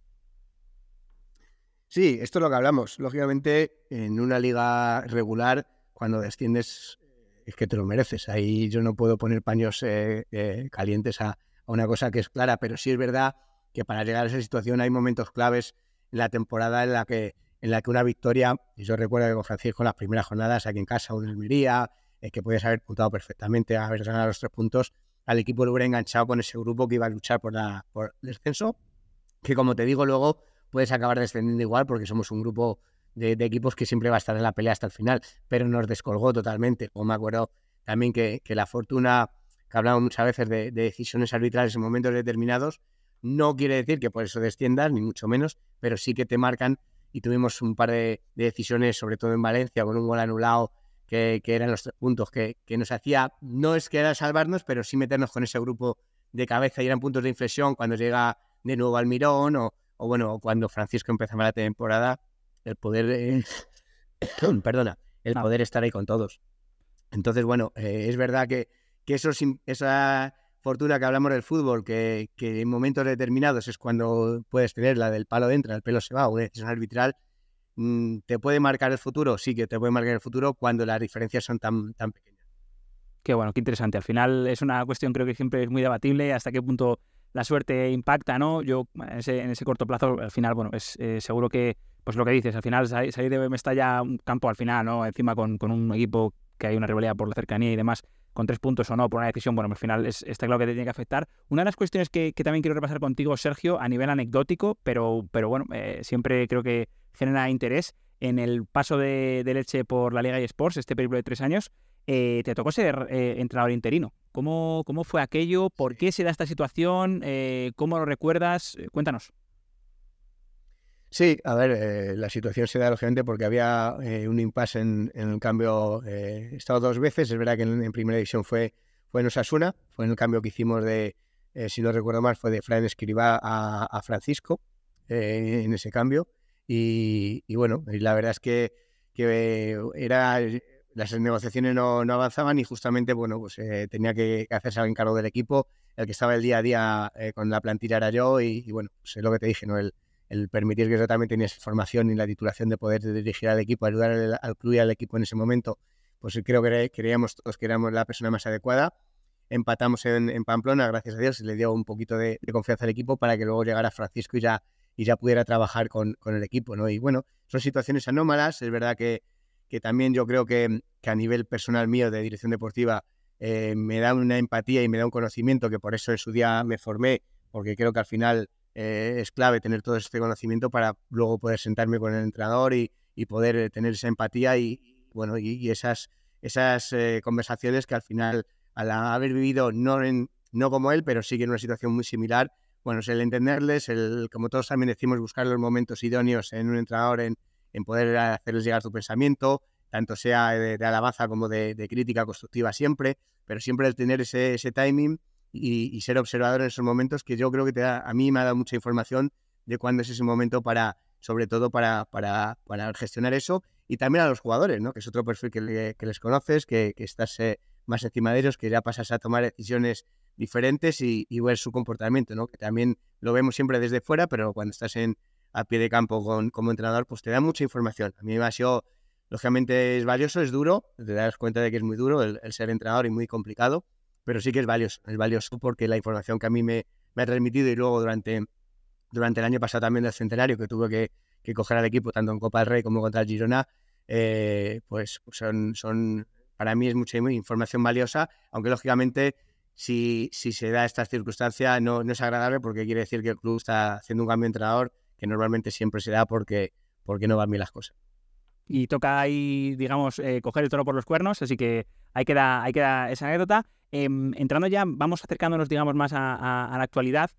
Sí, esto es lo que hablamos. Lógicamente, en una liga regular, cuando desciendes, es que te lo mereces. Ahí yo no puedo poner paños eh, eh, calientes a, una cosa que es clara, pero sí es verdad que para llegar a esa situación hay momentos claves en la temporada en la que, en la que una victoria, y yo recuerdo que con Francisco en las primeras jornadas aquí en casa en Almería, es que podías haber puntado perfectamente, haber ganado los tres puntos, al equipo lo hubiera enganchado con ese grupo que iba a luchar por, la, por el descenso, que como te digo luego puedes acabar descendiendo igual porque somos un grupo de, equipos que siempre va a estar en la pelea hasta el final, pero nos descolgó totalmente. O me acuerdo también que, que la fortuna, que hablamos muchas veces de, decisiones arbitrales en momentos determinados, no quiere decir que por eso desciendas, ni mucho menos, pero sí que te marcan y tuvimos un par de, decisiones, sobre todo en Valencia, con un gol anulado, que, eran los tres puntos, que, que, nos hacía, no es que era salvarnos, pero sí meternos con ese grupo de cabeza y eran puntos de inflexión cuando llega de nuevo al Mirón o, o bueno, cuando Francisco empezaba la temporada, el poder, eh, perdona, el poder estar ahí con todos. Entonces, bueno, eh, es verdad que, que eso, esa fortuna que hablamos del fútbol, que, en momentos determinados es cuando puedes tener la del palo entra, el pelo se va, una decisión arbitral, mm, ¿te puede marcar el futuro? Sí que te puede marcar el futuro cuando las diferencias son tan, tan pequeñas. Qué bueno, qué interesante. Al final es una cuestión creo que siempre es muy debatible hasta qué punto la suerte impacta, ¿no? Yo en ese, corto plazo, al final, bueno, es eh, seguro que, pues lo que dices, al final salir de Mestalla un campo al final, ¿no? Encima con, con, un equipo que hay una rivalidad por la cercanía y demás, con tres puntos o no, por una decisión, bueno, al final es, está claro que te tiene que afectar. Una de las cuestiones que, que, también quiero repasar contigo, Sergio, a nivel anecdótico, pero, pero bueno, eh, siempre creo que genera interés en el paso de, de Leche por la Liga y Sports, este periodo de tres años, eh, te tocó ser eh, entrenador interino. ¿Cómo, ¿Cómo, fue aquello? ¿Por qué se da esta situación? Eh, ¿Cómo lo recuerdas? cuéntanos. Sí, a ver, la situación se da lógicamente porque había un impasse en, el cambio. he estado dos veces, es verdad que en, primera división fue, fue en Osasuna, fue en el cambio que hicimos de, si no recuerdo mal, fue de Fran Escribá a, Francisco en ese cambio. Y, bueno, y la verdad es que, que era las negociaciones no, avanzaban y justamente, bueno, pues eh, tenía que, hacerse al encargo del equipo. El que estaba el día a día eh, con la plantilla era yo y, bueno, pues es lo que te dije, ¿no? El, permitir que yo también tenía esa formación y la titulación de poder dirigir al equipo, ayudar al, club y al equipo en ese momento, pues creo que creíamos todos que éramos la persona más adecuada. Empatamos en, Pamplona, gracias a Dios, y le dio un poquito de, confianza al equipo para que luego llegara Francisco y ya, y ya pudiera trabajar con, con el equipo, ¿no? Y bueno, son situaciones anómalas, es verdad que que también yo creo que, a nivel personal mío de dirección deportiva eh, me da una empatía y me da un conocimiento que por eso en su día me formé, porque creo que al final eh, es clave tener todo este conocimiento para luego poder sentarme con el entrenador y, poder eh, tener esa empatía y, bueno y, esas esas conversaciones que al final al haber vivido no en, no como él pero sí que en una situación muy similar bueno es el entenderles el como todos también decimos buscar los momentos idóneos en un entrenador en, en poder hacerles llegar tu pensamiento, tanto sea de, alabanza como de, crítica constructiva siempre, pero siempre el tener ese, ese timing y, ser observador en esos momentos que yo creo que te da, a mí me ha dado mucha información de cuándo es ese momento para, sobre todo para, para, para gestionar eso y también a los jugadores, ¿no? que es otro perfil que, les conoces, que, que estás eh, más encima de ellos, que ya pasas a tomar decisiones diferentes y, y ver su comportamiento, ¿no? que también lo vemos siempre desde fuera, pero cuando estás en, a pie de campo con, como entrenador, pues te da mucha información. A mí me ha sido, lógicamente es valioso, es duro, te das cuenta de que es muy duro el, ser entrenador y muy complicado, pero sí que es valioso, es valioso porque la información que a mí me, ha transmitido y luego durante, durante el año pasado también del centenario, que tuve que, que coger al equipo tanto en Copa del Rey como contra el Girona, eh, pues son, son, para mí es mucha información valiosa, aunque lógicamente si, si se da esta circunstancia no, no es agradable porque quiere decir que el club está haciendo un cambio de entrenador que normalmente siempre se da porque, porque no van bien las cosas. Y toca ahí, digamos, eh, coger el toro por los cuernos, así que ahí queda, ahí queda esa anécdota. Em, entrando ya, vamos acercándonos, digamos, más a, la actualidad.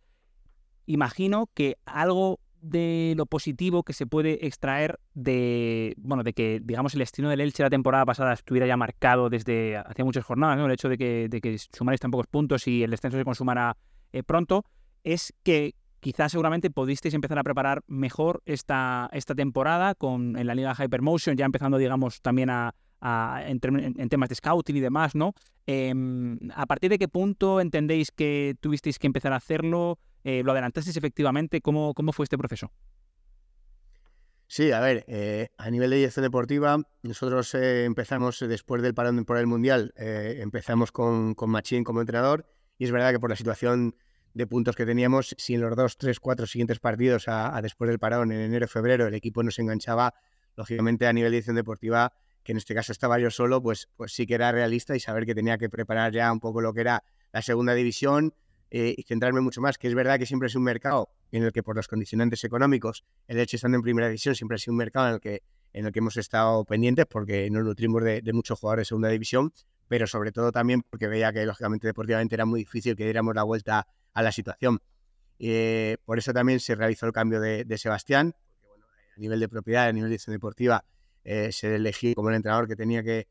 Imagino que algo de lo positivo que se puede extraer de, bueno, de que, digamos, el destino del Elche la temporada pasada estuviera ya marcado desde hace muchas jornadas, ¿no? El hecho de que, de que sumarais tan pocos puntos y el descenso se consumara eh, pronto, es que quizás seguramente pudisteis empezar a preparar mejor esta, esta temporada con, en la liga Hypermotion, ya empezando, digamos, también a, en, temas de scouting y demás, ¿no? Em, ¿A partir de qué punto entendéis que tuvisteis que empezar a hacerlo? Eh, ¿Lo adelantasteis efectivamente? ¿Cómo, ¿Cómo fue este proceso? Sí, a ver, eh, a nivel de dirección deportiva, nosotros eh, empezamos después del parón por el Mundial, empezamos con, con Machín como entrenador y es verdad que por la situación de puntos que teníamos, si en los dos, tres, cuatro siguientes partidos a, después del parón, en enero, febrero, el equipo nos enganchaba, lógicamente a nivel de edición deportiva, que en este caso estaba yo solo, pues, pues sí que era realista y saber que tenía que preparar ya un poco lo que era la segunda división eh, y centrarme mucho más, que es verdad que siempre es un mercado en el que por los condicionantes económicos, el hecho estando en primera división, siempre ha sido un mercado en el que, en el que hemos estado pendientes porque nos nutrimos de, de muchos jugadores de segunda división, pero sobre todo también porque veía que lógicamente deportivamente era muy difícil que diéramos la vuelta a la situación. Eh, por eso también se realizó el cambio de, Sebastián, porque a nivel de propiedad, a nivel de edición deportiva, eh, se elegí como el entrenador que tenía que,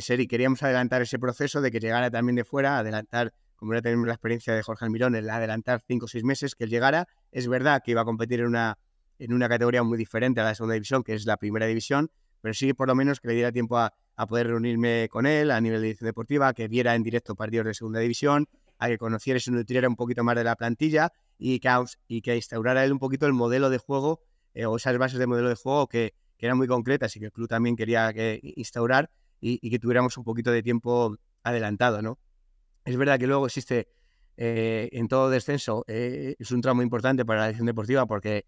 ser y queríamos adelantar ese proceso de que llegara también de fuera, adelantar, como ya tenemos la experiencia de Jorge Almirón, el adelantar cinco o seis meses que él llegara. Es verdad que iba a competir en una, en una categoría muy diferente a la segunda división, que es la primera división, pero sí por lo menos que le diera tiempo a, a poder reunirme con él a nivel de edición deportiva, que viera en directo partidos de segunda división, a que conociera y se nutriera un poquito más de la plantilla y que, y que instaurara él un poquito el modelo de juego eh, o esas bases de modelo de juego que, que, eran muy concretas y que el club también quería que, instaurar y, que tuviéramos un poquito de tiempo adelantado, ¿no? Es verdad que luego existe eh, en todo descenso, eh, es un tramo importante para la edición deportiva porque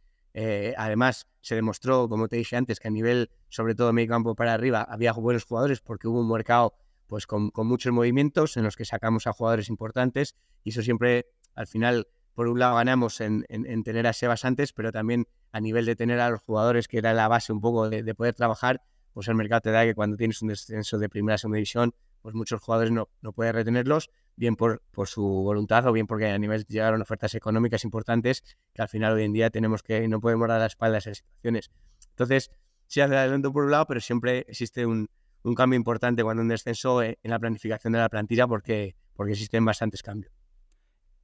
además se demostró, como te dije antes, que a nivel, sobre todo medio campo para arriba, había buenos jugadores porque hubo un mercado pues con, muchos movimientos en los que sacamos a jugadores importantes y eso siempre, al final, por un lado ganamos en, tener a Sebas antes, pero también a nivel de tener a los jugadores, que era la base un poco de, poder trabajar, pues el mercado te da que cuando tienes un descenso de primera a segunda división, pues muchos jugadores no, no puedes retenerlos, bien por, por su voluntad o bien porque a nivel llegaron ofertas económicas importantes que al final hoy en día tenemos que, no podemos dar la espalda a esas situaciones. Entonces, sí hace adelanto por un lado, pero siempre existe un, un cambio importante cuando un descenso en la planificación de la plantilla porque, porque existen bastantes cambios.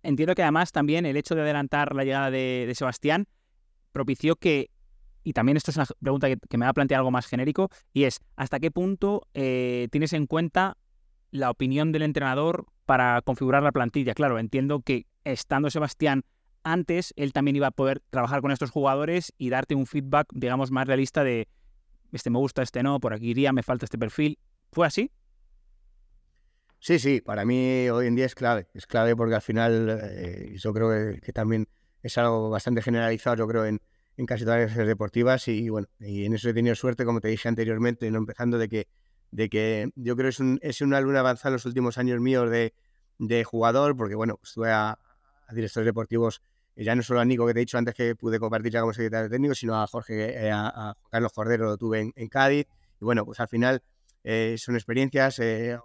Entiendo que además también el hecho de adelantar la llegada de, Sebastián propició que, y también esto es una pregunta que, me va a plantear algo más genérico, y es, ¿hasta qué punto eh, tienes en cuenta la opinión del entrenador para configurar la plantilla? Claro, entiendo que estando Sebastián antes, él también iba a poder trabajar con estos jugadores y darte un feedback, digamos, más realista de, este me gusta, este no, por aquí iría, me falta este perfil. ¿Fue así? Sí, sí, para mí hoy en día es clave. Es clave porque al final eh, yo creo que, también es algo bastante generalizado, yo creo, en, casi todas las deportivas y bueno, y en eso he tenido suerte, como te dije anteriormente, no empezando de que, de que yo creo que es, un, es una luna avanzada en los últimos años míos de, jugador, porque bueno, estuve a, a directores deportivos ya no solo a Nico que te he dicho antes que pude compartir ya como secretario técnico, sino a Jorge, eh, a, Carlos Cordero lo tuve en, Cádiz. Y bueno, pues al final eh, son experiencias, eh,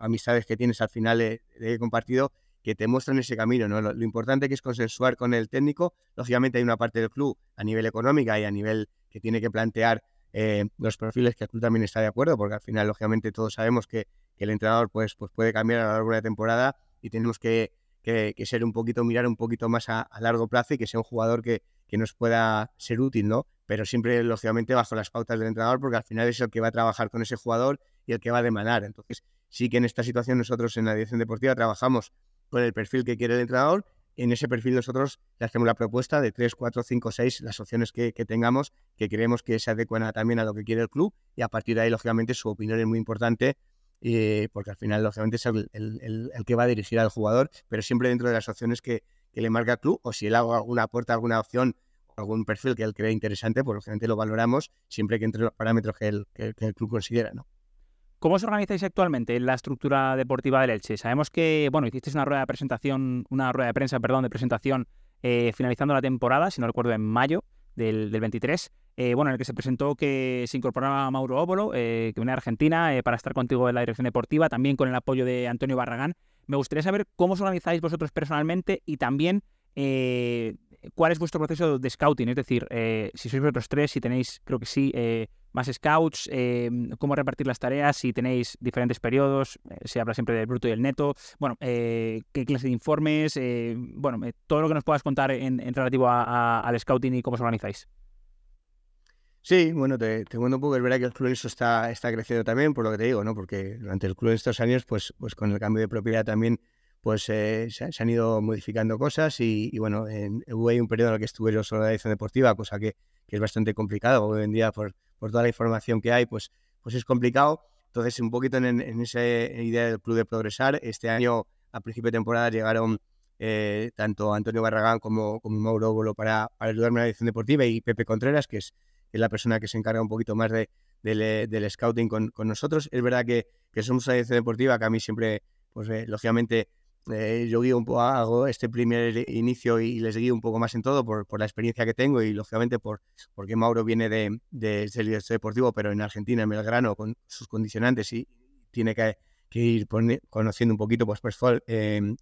amistades que tienes al final de, compartido que te muestran ese camino. ¿no? Lo, importante que es consensuar con el técnico. Lógicamente hay una parte del club a nivel económica y a nivel que tiene que plantear los perfiles que el club también está de acuerdo, porque al final, lógicamente, todos sabemos que, el entrenador pues, pues puede cambiar a lo largo de la temporada y tenemos que que, ser un poquito, mirar un poquito más a, largo plazo y que sea un jugador que, que, nos pueda ser útil, ¿no? Pero siempre, lógicamente, bajo las pautas del entrenador, porque al final es el que va a trabajar con ese jugador y el que va a demandar. Entonces, sí que en esta situación nosotros en la dirección deportiva trabajamos con el perfil que quiere el entrenador. En ese perfil nosotros le hacemos la propuesta de 3, 4, 5, 6, las opciones que, que tengamos, que creemos que se adecuan también a lo que quiere el club y a partir de ahí, lógicamente, su opinión es muy importante eh, porque al final, lógicamente, es el, que va a dirigir al jugador, pero siempre dentro de las opciones que, le marca el club, o si él haga alguna puerta, alguna opción, algún perfil que él cree interesante, pues lógicamente lo valoramos siempre que entre los parámetros que el, club considera, ¿no? ¿Cómo os organizáis actualmente en la estructura deportiva del Elche? Sabemos que, bueno, hicisteis una rueda de presentación, una rueda de prensa, perdón, de presentación eh, finalizando la temporada, si no recuerdo, en mayo del, del 23. Eh, bueno, en el que se presentó que se incorporaba Mauro Óbolo, eh, que viene a Argentina, eh, para estar contigo en la dirección deportiva, también con el apoyo de Antonio Barragán. Me gustaría saber cómo os organizáis vosotros personalmente y también cuál es vuestro proceso de scouting, es decir, si sois vosotros tres, si tenéis, creo que sí, más scouts, cómo repartir las tareas, si tenéis diferentes periodos, se habla siempre del bruto y el neto, bueno, qué clase de informes, bueno, todo lo que nos puedas contar en, relativo al scouting y cómo os organizáis. Sí, bueno, te, te cuento un poco, es verdad que el club está, está creciendo también, por lo que te digo, ¿no? Porque durante el club en estos años, pues, pues con el cambio de propiedad también, pues eh, se, han ido modificando cosas y, bueno, en, hubo ahí un periodo en el que estuve yo solo en la edición deportiva, cosa que, que, es bastante complicado hoy en día por, por toda la información que hay, pues, pues es complicado. Entonces, un poquito en, en esa idea del club de progresar, este año a principio de temporada llegaron eh, tanto Antonio Barragán como, como Mauro Golo para, para ayudarme en la edición deportiva y Pepe Contreras, que es es la persona que se encarga un poquito más de, del scouting con, nosotros. Es verdad que, que somos una edición deportiva que a mí siempre, pues eh, lógicamente, eh, yo guío un poco, hago este primer inicio y les guío un poco más en todo por, por la experiencia que tengo y lógicamente por porque Mauro viene de, de, del deportivo, pero en Argentina, en Belgrano, con sus condicionantes y tiene que, ir conociendo un poquito pues, pues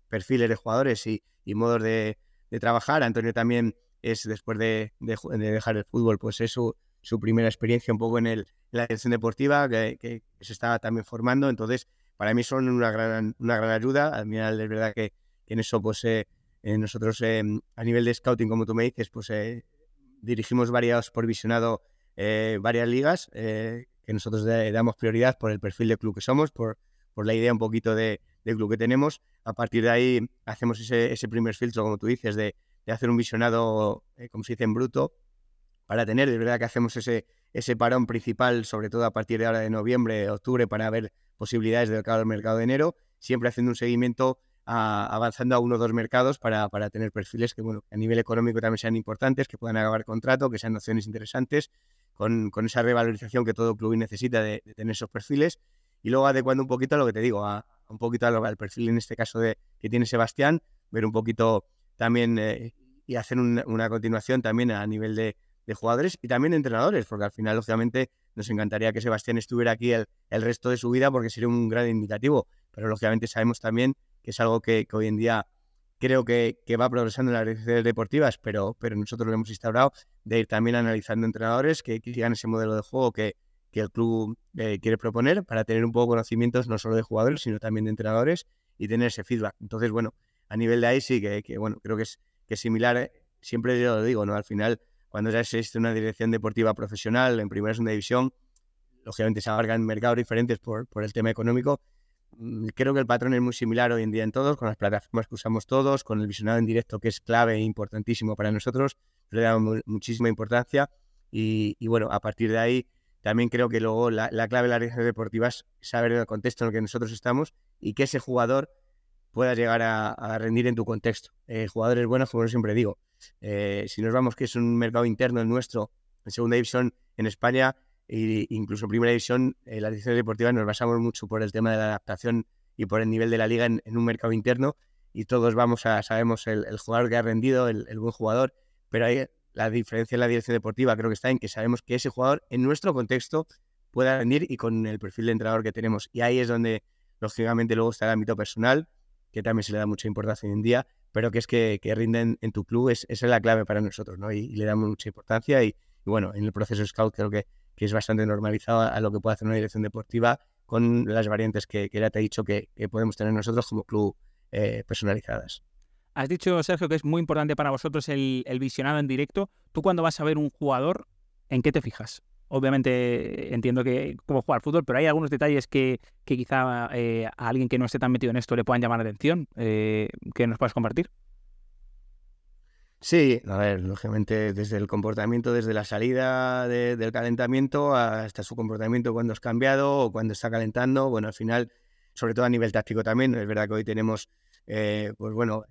perfiles de jugadores y, y modos de, de trabajar. Antonio también es después de, dejar el fútbol, pues es su, primera experiencia un poco en, el, la dirección deportiva, que, se está también formando. Entonces, para mí son una gran, una gran ayuda. Al final es verdad que, en eso, pues eh, eh, nosotros eh, a nivel de scouting, como tú me dices, pues dirigimos varias por visionado varias ligas que nosotros damos prioridad por el perfil de club que somos, por, por la idea un poquito de, club que tenemos. A partir de ahí hacemos ese, ese primer filtro, como tú dices, de de hacer un visionado, eh, como se dice, en bruto, para tener, de verdad que hacemos ese, ese parón principal, sobre todo a partir de ahora de noviembre, octubre, para ver posibilidades del mercado de enero, siempre haciendo un seguimiento avanzando a uno o dos mercados para, para tener perfiles que, bueno, a nivel económico también sean importantes, que puedan acabar contrato, que sean opciones interesantes, con, con esa revalorización que todo club necesita de, tener esos perfiles, y luego adecuando un poquito a lo que te digo, a, un poquito al perfil en este caso de que tiene Sebastián, ver un poquito también eh, y hacer una continuación también a nivel de, jugadores y también de entrenadores, porque al final, lógicamente, nos encantaría que Sebastián estuviera aquí el, resto de su vida porque sería un gran indicativo, pero lógicamente sabemos también que es algo que, hoy en día creo que, va progresando en las redes deportivas, pero, pero nosotros lo hemos instaurado de ir también analizando entrenadores que, sigan ese modelo de juego que, que el club eh, quiere proponer para tener un poco conocimientos no solo de jugadores, sino también de entrenadores y tener ese feedback. Entonces, bueno, a nivel de ahí sí que, bueno, creo que es, que similar, eh, siempre yo lo digo, ¿no? Al final, cuando ya existe una dirección deportiva profesional en primera y segunda división, lógicamente se abarcan mercados diferentes por, por el tema económico. Mm, creo que el patrón es muy similar hoy en día en todos, con las plataformas que usamos todos, con el visionado en directo que es clave e importantísimo para nosotros, le damos muchísima importancia y, bueno, a partir de ahí también creo que luego la, clave de las direcciones deportivas es saber el contexto en el que nosotros estamos y que ese jugador puedas llegar a, rendir en tu contexto. Eh, jugadores buenos, como siempre digo. Eh, si nos vamos que es un mercado interno el nuestro, en segunda división en España e incluso en primera división, eh, las ediciones deportivas nos basamos mucho por el tema de la adaptación y por el nivel de la liga en, un mercado interno y todos vamos a, sabemos el, jugador que ha rendido, el, buen jugador, pero ahí la diferencia en la dirección deportiva creo que está en que sabemos que ese jugador en nuestro contexto pueda rendir y con el perfil de entrenador que tenemos. Y ahí es donde, lógicamente, luego está el ámbito personal, que también se le da mucha importancia hoy en día, pero que es que, que rinden en tu club, es, esa es la clave para nosotros, ¿no? Y, le damos mucha importancia y, bueno, en el proceso scout creo que, que es bastante normalizado a, lo que puede hacer una dirección deportiva con las variantes que, que ya te he dicho que, podemos tener nosotros como club eh, personalizadas. Has dicho, Sergio, que es muy importante para vosotros el visionado en directo. ¿Tú cuando vas a ver un jugador, en qué te fijas? Obviamente entiendo que cómo jugar fútbol, pero hay algunos detalles que, quizá eh, a alguien que no esté tan metido en esto le puedan llamar la atención, eh, que nos puedas compartir. Sí, a ver, lógicamente desde el comportamiento, desde la salida del calentamiento hasta su comportamiento cuando es cambiado o cuando está calentando, bueno, al final, sobre todo a nivel táctico también, es verdad que hoy tenemos, eh, pues bueno,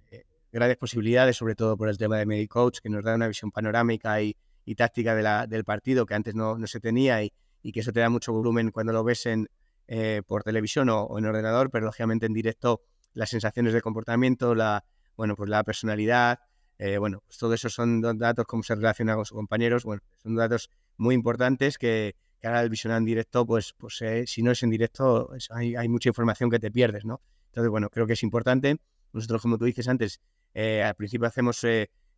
grandes posibilidades, sobre todo por el tema de Medicoach, que nos da una visión panorámica y, y táctica de la, del partido que antes no, no se tenía y, y, que eso te da mucho volumen cuando lo ves en, eh, por televisión o, en ordenador, pero lógicamente en directo las sensaciones de comportamiento, la, bueno, pues la personalidad, eh, bueno, pues todo eso son datos, cómo se relaciona con sus compañeros, bueno, son datos muy importantes que, ahora el visionado en directo, pues, pues eh, si no es en directo, hay, hay, mucha información que te pierdes, ¿no? Entonces, bueno, creo que es importante. Nosotros, como tú dices antes, al principio hacemos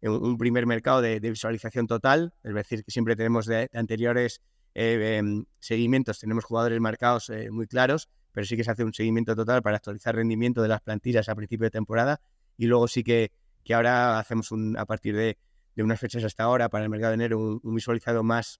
un primer mercado de, visualización total, es decir, que siempre tenemos de, anteriores eh, em, seguimientos, tenemos jugadores marcados eh, muy claros, pero sí que se hace un seguimiento total para actualizar rendimiento de las plantillas a principio de temporada y luego sí que, que ahora hacemos un, a partir de, unas fechas hasta ahora para el mercado de enero un, visualizado más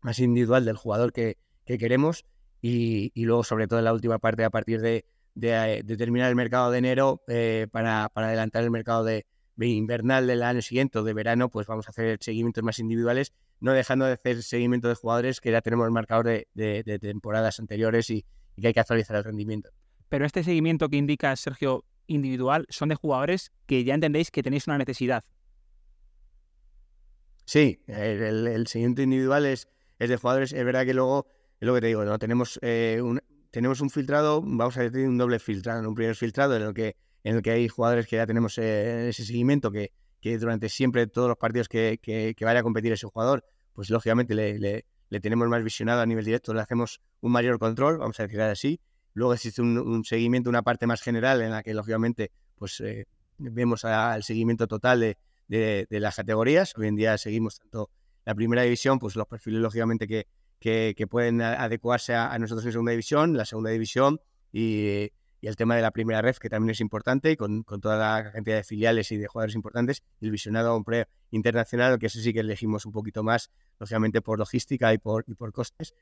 más individual del jugador que, queremos y, luego sobre todo en la última parte a partir de, de, terminar el mercado de enero para, para, adelantar el mercado de, invernal del año siguiente o de verano, pues vamos a hacer seguimientos más individuales, no dejando de hacer seguimiento de jugadores que ya tenemos marcador de, de temporadas anteriores y, que hay que actualizar el rendimiento. Pero este seguimiento que indica Sergio individual son de jugadores que ya entendéis que tenéis una necesidad. Sí, el, seguimiento individual es, es, de jugadores. Es verdad que luego, es lo que te digo, ¿no? tenemos, eh, un, tenemos un filtrado, vamos a decir un doble filtrado, un primer filtrado en el que en el que hay jugadores que ya tenemos eh, ese seguimiento, que, que, durante siempre todos los partidos que, que, vaya a competir ese jugador, pues lógicamente le, le, tenemos más visionado a nivel directo, le hacemos un mayor control, vamos a decir así. Luego existe un, seguimiento, una parte más general en la que lógicamente pues eh, vemos al seguimiento total de, de, las categorías. Hoy en día seguimos tanto la primera división, pues los perfiles lógicamente que, que, pueden adecuarse a, a, nosotros en segunda división, la segunda división y, y el tema de la primera ref, que también es importante, con, con toda la cantidad de filiales y de jugadores importantes, el visionado a pre internacional, que eso sí que elegimos un poquito más, lógicamente por logística y por, y por costes,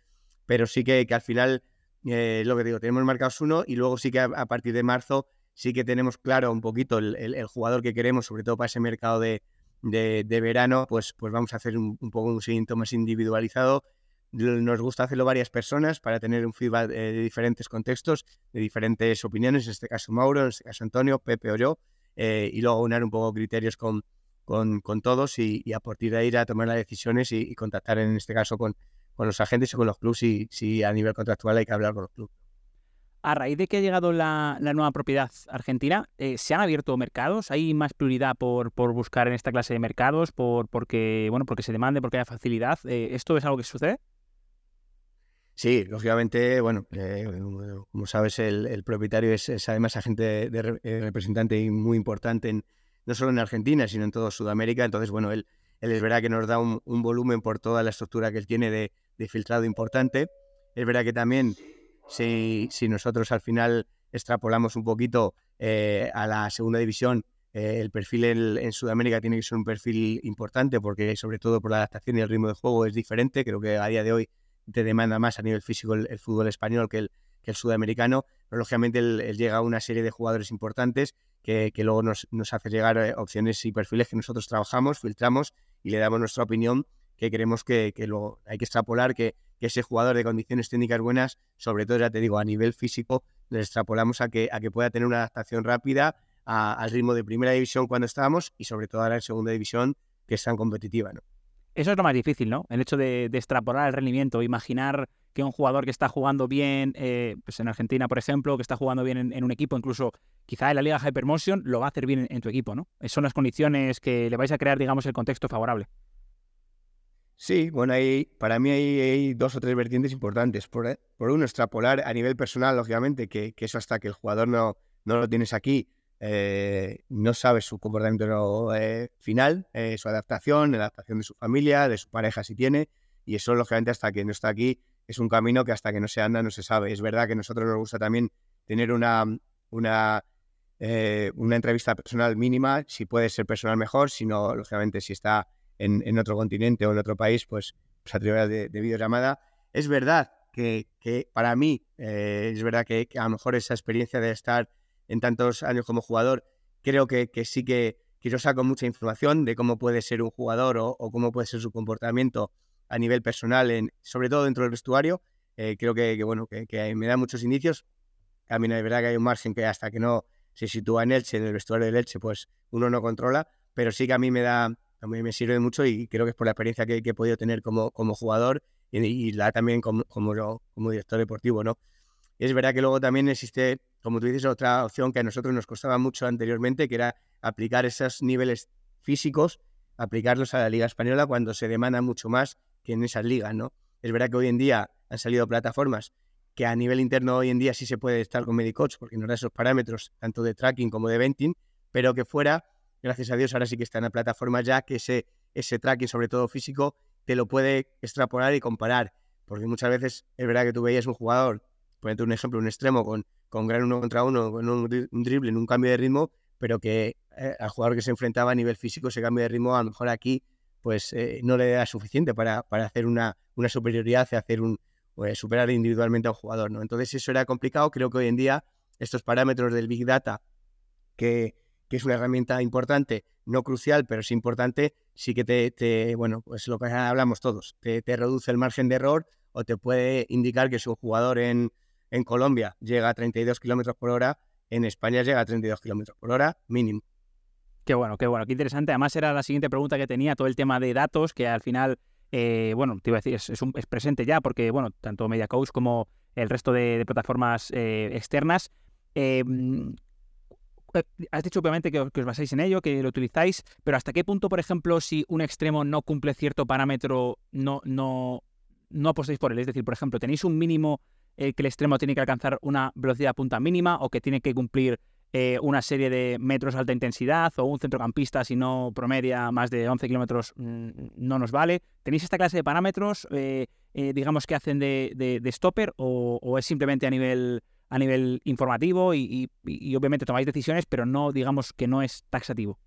pero sí que, que al final, eh, lo que digo, tenemos marcados uno y luego sí que a, partir de marzo sí que tenemos claro un poquito el, el, jugador que queremos, sobre todo para ese mercado de, de, de verano, pues, pues vamos a hacer un, un poco un seguimiento más individualizado nos gusta hacerlo varias personas para tener un feedback eh, de diferentes contextos, de diferentes opiniones, en este caso Mauro, en este caso Antonio, Pepe o yo, eh, y luego unar un poco criterios con, con, todos y, a partir de ahí ir a tomar las decisiones y, contactar en este caso con, con, los agentes y con los clubes si, si a nivel contractual hay que hablar con los clubes. A raíz de que ha llegado la, la nueva propiedad argentina, eh, ¿se han abierto mercados? ¿Hay más prioridad por, por, buscar en esta clase de mercados? Por, porque, bueno, porque se demande, porque haya facilidad. ¿Esto es algo que sucede? Sí, lógicamente, bueno, eh, como sabes, el, propietario es, además agente de, eh, representante y muy importante en, no solo en Argentina, sino en toda Sudamérica. Entonces, bueno, él, él es verdad que nos da un, volumen por toda la estructura que él tiene de, filtrado importante. Es verdad que también, si, si nosotros al final extrapolamos un poquito eh, a la segunda división, el perfil en, en, Sudamérica tiene que ser un perfil importante porque sobre todo por la adaptación y el ritmo de juego es diferente. Creo que a día de hoy te demanda más a nivel físico el, fútbol español que el, que el sudamericano, pero lógicamente él, llega a una serie de jugadores importantes que, que luego nos, nos, hace llegar eh, opciones y perfiles que nosotros trabajamos, filtramos y le damos nuestra opinión que creemos que, que luego hay que extrapolar que, que, ese jugador de condiciones técnicas buenas, sobre todo ya te digo, a nivel físico, le extrapolamos a que, a que pueda tener una adaptación rápida al ritmo de primera división cuando estábamos y sobre todo ahora en segunda división que es tan competitiva. ¿no? Eso es lo más difícil, ¿no? El hecho de, extrapolar el rendimiento, imaginar que un jugador que está jugando bien, eh, pues en Argentina, por ejemplo, que está jugando bien en, un equipo, incluso quizá en la Liga Hypermotion, lo va a hacer bien en, tu equipo, ¿no? Son las condiciones que le vais a crear, digamos, el contexto favorable. Sí, bueno, hay, para mí hay, dos o tres vertientes importantes. Por, por uno, extrapolar a nivel personal, lógicamente, que, que, eso hasta que el jugador no, no lo tienes aquí, eh, no sabe su comportamiento eh, final, eh, su adaptación, la adaptación de su familia, de su pareja si tiene, y eso lógicamente hasta que no está aquí es un camino que hasta que no se anda no se sabe. Es verdad que a nosotros nos gusta también tener una, una, una entrevista personal mínima, si puede ser personal mejor, si no, lógicamente si está en, otro continente o en otro país, pues, pues a través de, videollamada. Es verdad que, que para mí, es verdad que a lo mejor esa experiencia de estar en tantos años como jugador, creo que, sí que, yo saco mucha información de cómo puede ser un jugador o, cómo puede ser su comportamiento a nivel personal, en, sobre todo dentro del vestuario. Eh, creo que, bueno, que, me da muchos indicios. También es verdad que hay un margen que hasta que no se sitúa en Elche, en el vestuario del Elche, pues uno no controla, pero sí que a mí me da, a mí me sirve mucho y creo que es por la experiencia que, he podido tener como, como jugador y, la también como, como, como director deportivo, ¿no? es verdad que luego también existe, como tú dices, otra opción que a nosotros nos costaba mucho anteriormente, que era aplicar esos niveles físicos, aplicarlos a la Liga Española cuando se demanda mucho más que en esas ligas, ¿no? Es verdad que hoy en día han salido plataformas que a nivel interno hoy en día sí se puede estar con Medicoach porque nos da esos parámetros tanto de tracking como de venting, pero que fuera, gracias a Dios, ahora sí que está en la plataforma ya que ese, ese tracking, sobre todo físico, te lo puede extrapolar y comparar. Porque muchas veces es verdad que tú veías un jugador ponerte un ejemplo, un extremo con, con gran uno contra uno, con un, drible en un cambio de ritmo, pero que eh, al jugador que se enfrentaba a nivel físico ese cambio de ritmo a lo mejor aquí pues eh, no le da suficiente para, para hacer una, una superioridad hacer un, pues, superar individualmente a un jugador. ¿no? Entonces eso era complicado. Creo que hoy en día estos parámetros del Big Data, que, que es una herramienta importante, no crucial, pero es importante, sí que te, bueno, pues lo que hablamos todos, te, te, reduce el margen de error o te puede indicar que si un jugador en, en Colombia llega a 32 kilómetros por hora, en España llega a 32 kilómetros por hora mínimo. Qué bueno, qué bueno, qué interesante. Además era la siguiente pregunta que tenía, todo el tema de datos, que al final, eh, bueno, te iba a decir, es, es, presente ya, porque, bueno, tanto MediaCoach como el resto de, plataformas eh, externas em, eh, has dicho obviamente que, os basáis en ello, que lo utilizáis, pero ¿hasta qué punto, por ejemplo, si un extremo no cumple cierto parámetro, no, no, no apostáis por él? Es decir, por ejemplo, ¿tenéis un mínimo que el extremo tiene que alcanzar una velocidad punta mínima o que tiene que cumplir eh, una serie de metros de alta intensidad o un centrocampista si no promedia más de 11 kilómetros mm, no nos vale? ¿Tenéis esta clase de parámetros, eh, digamos, que hacen de, stopper o es simplemente a nivel a nivel informativo y, obviamente tomáis decisiones, pero no digamos que no es taxativo.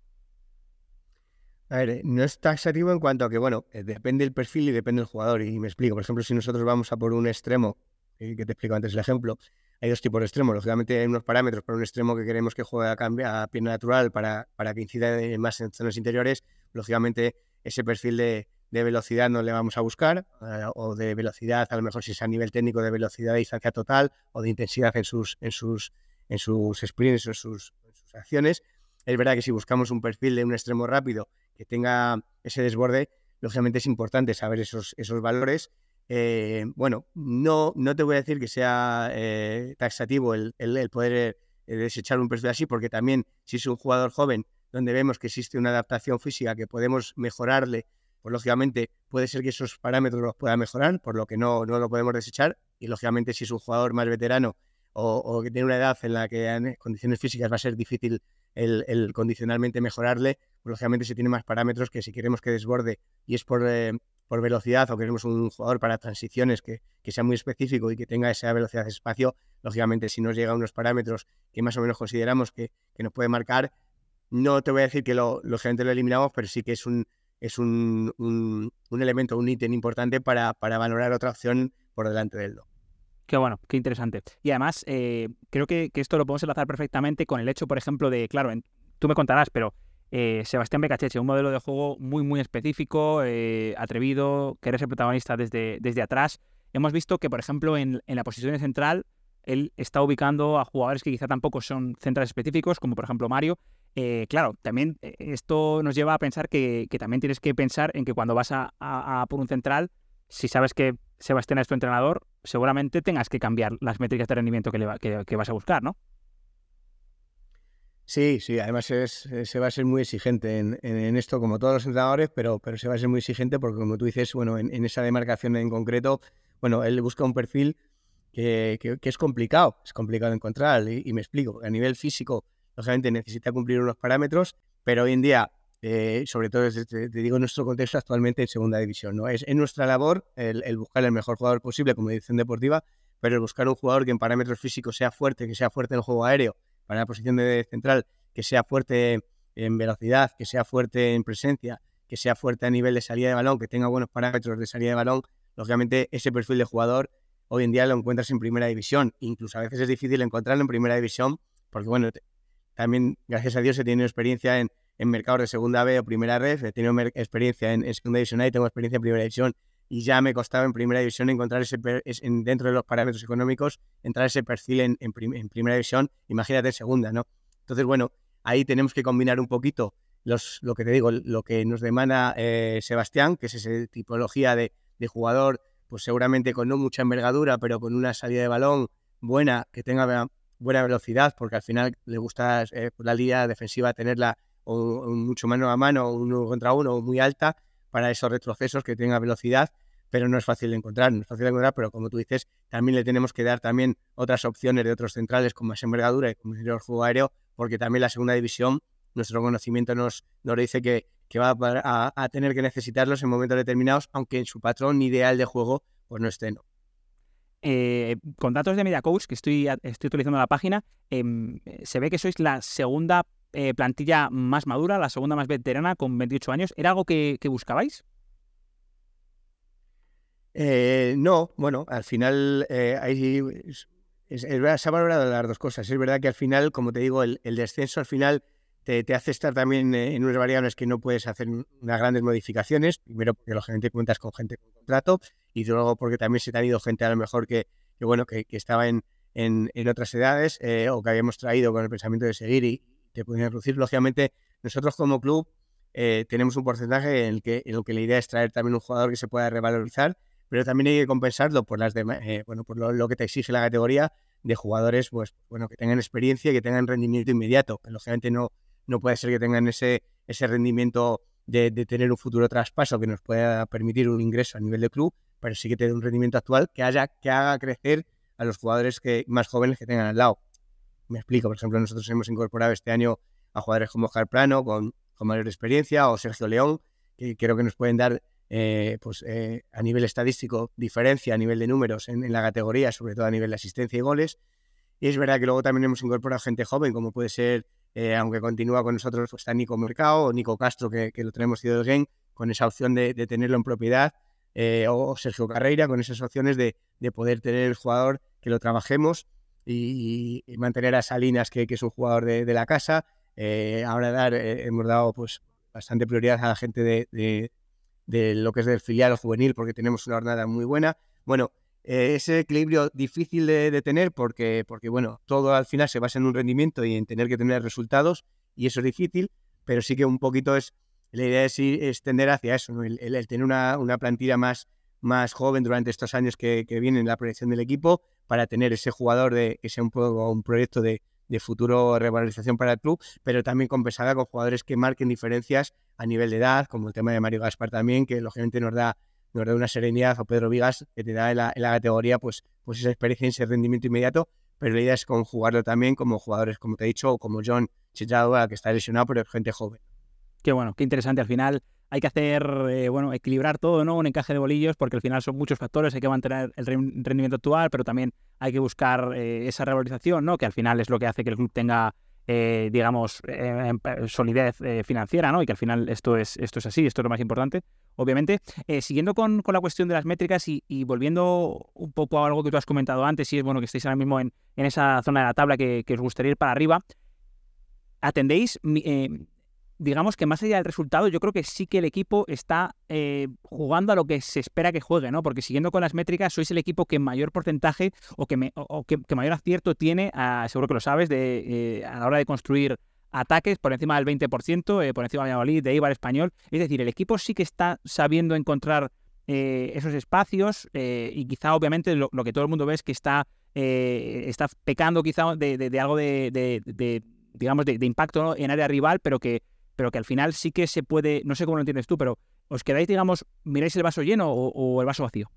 A ver, eh, no es taxativo en cuanto a que, bueno, eh, depende del perfil y depende del jugador. Y me explico, por ejemplo, si nosotros vamos a por un extremo, eh, que te explico antes el ejemplo, hay dos tipos de extremos. Lógicamente hay unos parámetros para un extremo que queremos que juegue a, a pierna natural para, para que incida más en zonas interiores. Lógicamente ese perfil de, de velocidad no le vamos a buscar, eh, o de velocidad, a lo mejor si es a nivel técnico de velocidad de distancia total, o de intensidad en sus, en sus, en sus sprints o en sus, acciones. Es verdad que si buscamos un perfil de un extremo rápido que tenga ese desborde, lógicamente es importante saber esos, esos valores. Eh, bueno, no, no te voy a decir que sea eh, taxativo el, poder desechar un perfil así, porque también si es un jugador joven donde vemos que existe una adaptación física que podemos mejorarle pues lógicamente puede ser que esos parámetros los pueda mejorar, por lo que no, no lo podemos desechar. Y lógicamente, si es un jugador más veterano o, que tiene una edad en la que en condiciones físicas va a ser difícil el, condicionalmente mejorarle, pues lógicamente se tiene más parámetros que si queremos que desborde y es por, eh, por velocidad o queremos un jugador para transiciones que, que, sea muy específico y que tenga esa velocidad de espacio, lógicamente si nos llega a unos parámetros que más o menos consideramos que, que nos puede marcar, no te voy a decir que lo, lógicamente lo eliminamos, pero sí que es un, es un, un, elemento, un ítem importante para, para, valorar otra opción por delante del do. Qué bueno, qué interesante. Y además, eh, creo que, esto lo podemos enlazar perfectamente con el hecho, por ejemplo, de, claro, tú me contarás, pero eh, Sebastián Becacheche, un modelo de juego muy, muy específico, eh, atrevido, que eres el protagonista desde, desde atrás. Hemos visto que, por ejemplo, en, en la posición central, él está ubicando a jugadores que quizá tampoco son centrales específicos, como por ejemplo Mario, eh, claro, también eh, esto nos lleva a pensar que, también tienes que pensar en que cuando vas a, por un central, si sabes que Sebastián es tu entrenador, seguramente tengas que cambiar las métricas de rendimiento que, le que, vas a buscar, ¿no? Sí, sí, además es, eh, se va a ser muy exigente en, esto, como todos los entrenadores, pero, pero se va a ser muy exigente porque, como tú dices, bueno, en, esa demarcación en concreto, bueno, él busca un perfil que, es complicado, es complicado encontrar, y, me explico, a nivel físico lógicamente necesita cumplir unos parámetros, pero hoy en día, eh, sobre todo te, digo en nuestro contexto actualmente en segunda división, ¿no? Es, nuestra labor el, buscar el mejor jugador posible como edición deportiva, pero el buscar un jugador que en parámetros físicos sea fuerte, que sea fuerte en el juego aéreo, para la posición de central, que sea fuerte en velocidad, que sea fuerte en presencia, que sea fuerte a nivel de salida de balón, que tenga buenos parámetros de salida de balón, lógicamente ese perfil de jugador hoy en día lo encuentras en primera división. Incluso a veces es difícil encontrarlo en primera división porque, bueno, también, gracias a Dios, he tenido experiencia en, en mercados de segunda B o primera red, he tenido experiencia en, segunda división A y tengo experiencia en primera división. Y ya me costaba en primera división encontrar ese, dentro de los parámetros económicos, entrar ese perfil en, primera división, imagínate en segunda, ¿no? Entonces, bueno, ahí tenemos que combinar un poquito los, lo que te digo, lo que nos demanda eh, Sebastián, que es esa tipología de, jugador, pues seguramente con no mucha envergadura, pero con una salida de balón buena, que tenga buena velocidad, porque al final le gusta eh, la línea defensiva tenerla o, mucho mano a mano, uno contra uno, muy alta, para esos retrocesos que tenga velocidad, pero no es fácil de encontrar, no es fácil de encontrar, pero como tú dices, también le tenemos que dar también otras opciones de otros centrales con más envergadura y con mayor juego aéreo, porque también la segunda división, nuestro conocimiento nos, nos dice que, que va a, a, tener que necesitarlos en momentos determinados, aunque en su patrón ideal de juego pues no esté. ¿no? Eh, con datos de MediaCoach, que estoy, estoy utilizando la página, em, se ve que sois la segunda eh, plantilla más madura, la segunda más veterana, con 28 años. ¿Era algo que, buscabais? Eh, no, bueno, al final ahí se ha valorado las dos cosas. Es verdad que al final, como te digo, el, descenso al final te, hace estar también en unas variables que no puedes hacer unas grandes modificaciones. Primero porque lógicamente cuentas con gente con contrato y luego porque también se te ha ido gente a lo mejor que, bueno, que, estaba en, en, otras edades o que habíamos traído con el pensamiento de seguir y, te pueden reducir. Lógicamente, nosotros como club eh, tenemos un porcentaje en el, que, en el que la idea es traer también un jugador que se pueda revalorizar, pero también hay que compensarlo por las eh, bueno, por lo, que te exige la categoría de jugadores pues, bueno, que tengan experiencia y que tengan rendimiento inmediato. lógicamente no, no puede ser que tengan ese, ese rendimiento de, tener un futuro traspaso que nos pueda permitir un ingreso a nivel de club, pero sí que tener un rendimiento actual que, haya, que haga crecer a los jugadores que, más jóvenes que tengan al lado. Me explico, por ejemplo, nosotros hemos incorporado este año a jugadores como Oscar Plano, con, mayor experiencia, o Sergio León, que creo que nos pueden dar eh, pues, eh, a nivel estadístico diferencia a nivel de números en, la categoría, sobre todo a nivel de asistencia y goles. Y es verdad que luego también hemos incorporado gente joven, como puede ser, eh, aunque continúa con nosotros, pues está Nico Mercado o Nico Castro, que, lo tenemos ido del con esa opción de, tenerlo en propiedad, o Sergio Carreira, con esas opciones de, de poder tener el jugador que lo trabajemos y, mantener a Salinas, que, es un jugador de, la casa. Ahora dar, hemos dado pues bastante prioridad a la gente de, lo que es del filial o juvenil, porque tenemos una jornada muy buena. Bueno, eh, ese equilibrio difícil de, tener porque, porque, bueno, todo al final se basa en un rendimiento y en tener que tener resultados, y eso es difícil, pero sí que un poquito es, la idea es, extender hacia eso, el, tener una, una plantilla más, más joven durante estos años que, que vienen en la proyección del equipo para tener ese jugador de que sea un, un proyecto de, de futuro revalorización para el club, pero también compensada con jugadores que marquen diferencias a nivel de edad, como el tema de Mario Gaspar también, que lógicamente nos da, nos da una serenidad, o Pedro Vigas, que te da en la, categoría pues, pues esa experiencia ese rendimiento inmediato, pero la idea es conjugarlo también como jugadores, como te he dicho, o como John Chichadua, que está lesionado, pero es gente joven. Qué bueno, qué interesante al final hay que hacer, eh, bueno, equilibrar todo, ¿no? Un encaje de bolillos, porque al final son muchos factores, hay que mantener el rendimiento actual, pero también hay que buscar eh, esa revalorización, ¿no? Que al final es lo que hace que el club tenga, eh, digamos, solidez financiera, ¿no? Y que al final esto es, esto es así, esto es lo más importante, obviamente. siguiendo con, la cuestión de las métricas y, volviendo un poco a algo que tú has comentado antes, y es bueno que estéis ahora mismo en, esa zona de la tabla que, que, os gustaría ir para arriba, atendéis digamos que más allá del resultado, yo creo que sí que el equipo está eh, jugando a lo que se espera que juegue, ¿no? Porque siguiendo con las métricas, sois el equipo que mayor porcentaje o que, mayor acierto tiene, seguro que lo sabes, de, eh, a la hora de construir ataques por encima del 20%, eh, por encima de Valladolid, de Ibar Español. Es decir, el equipo sí que está sabiendo encontrar esos espacios y quizá obviamente lo, que todo el mundo ve es que está, está pecando quizá de, algo de, digamos, de, impacto en área rival, pero que pero que al final sí que se puede, no sé cómo lo entiendes tú, pero ¿os quedáis, digamos, miráis el vaso lleno o, el vaso vacío?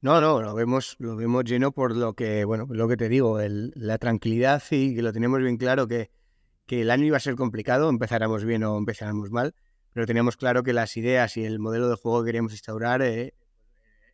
No, no, lo vemos, lo vemos lleno por lo que, bueno, lo que te digo, la tranquilidad y que lo tenemos bien claro que, que el año iba a ser complicado, empezáramos bien o empezáramos mal, pero teníamos claro que las ideas y el modelo de juego que queríamos instaurar, eh,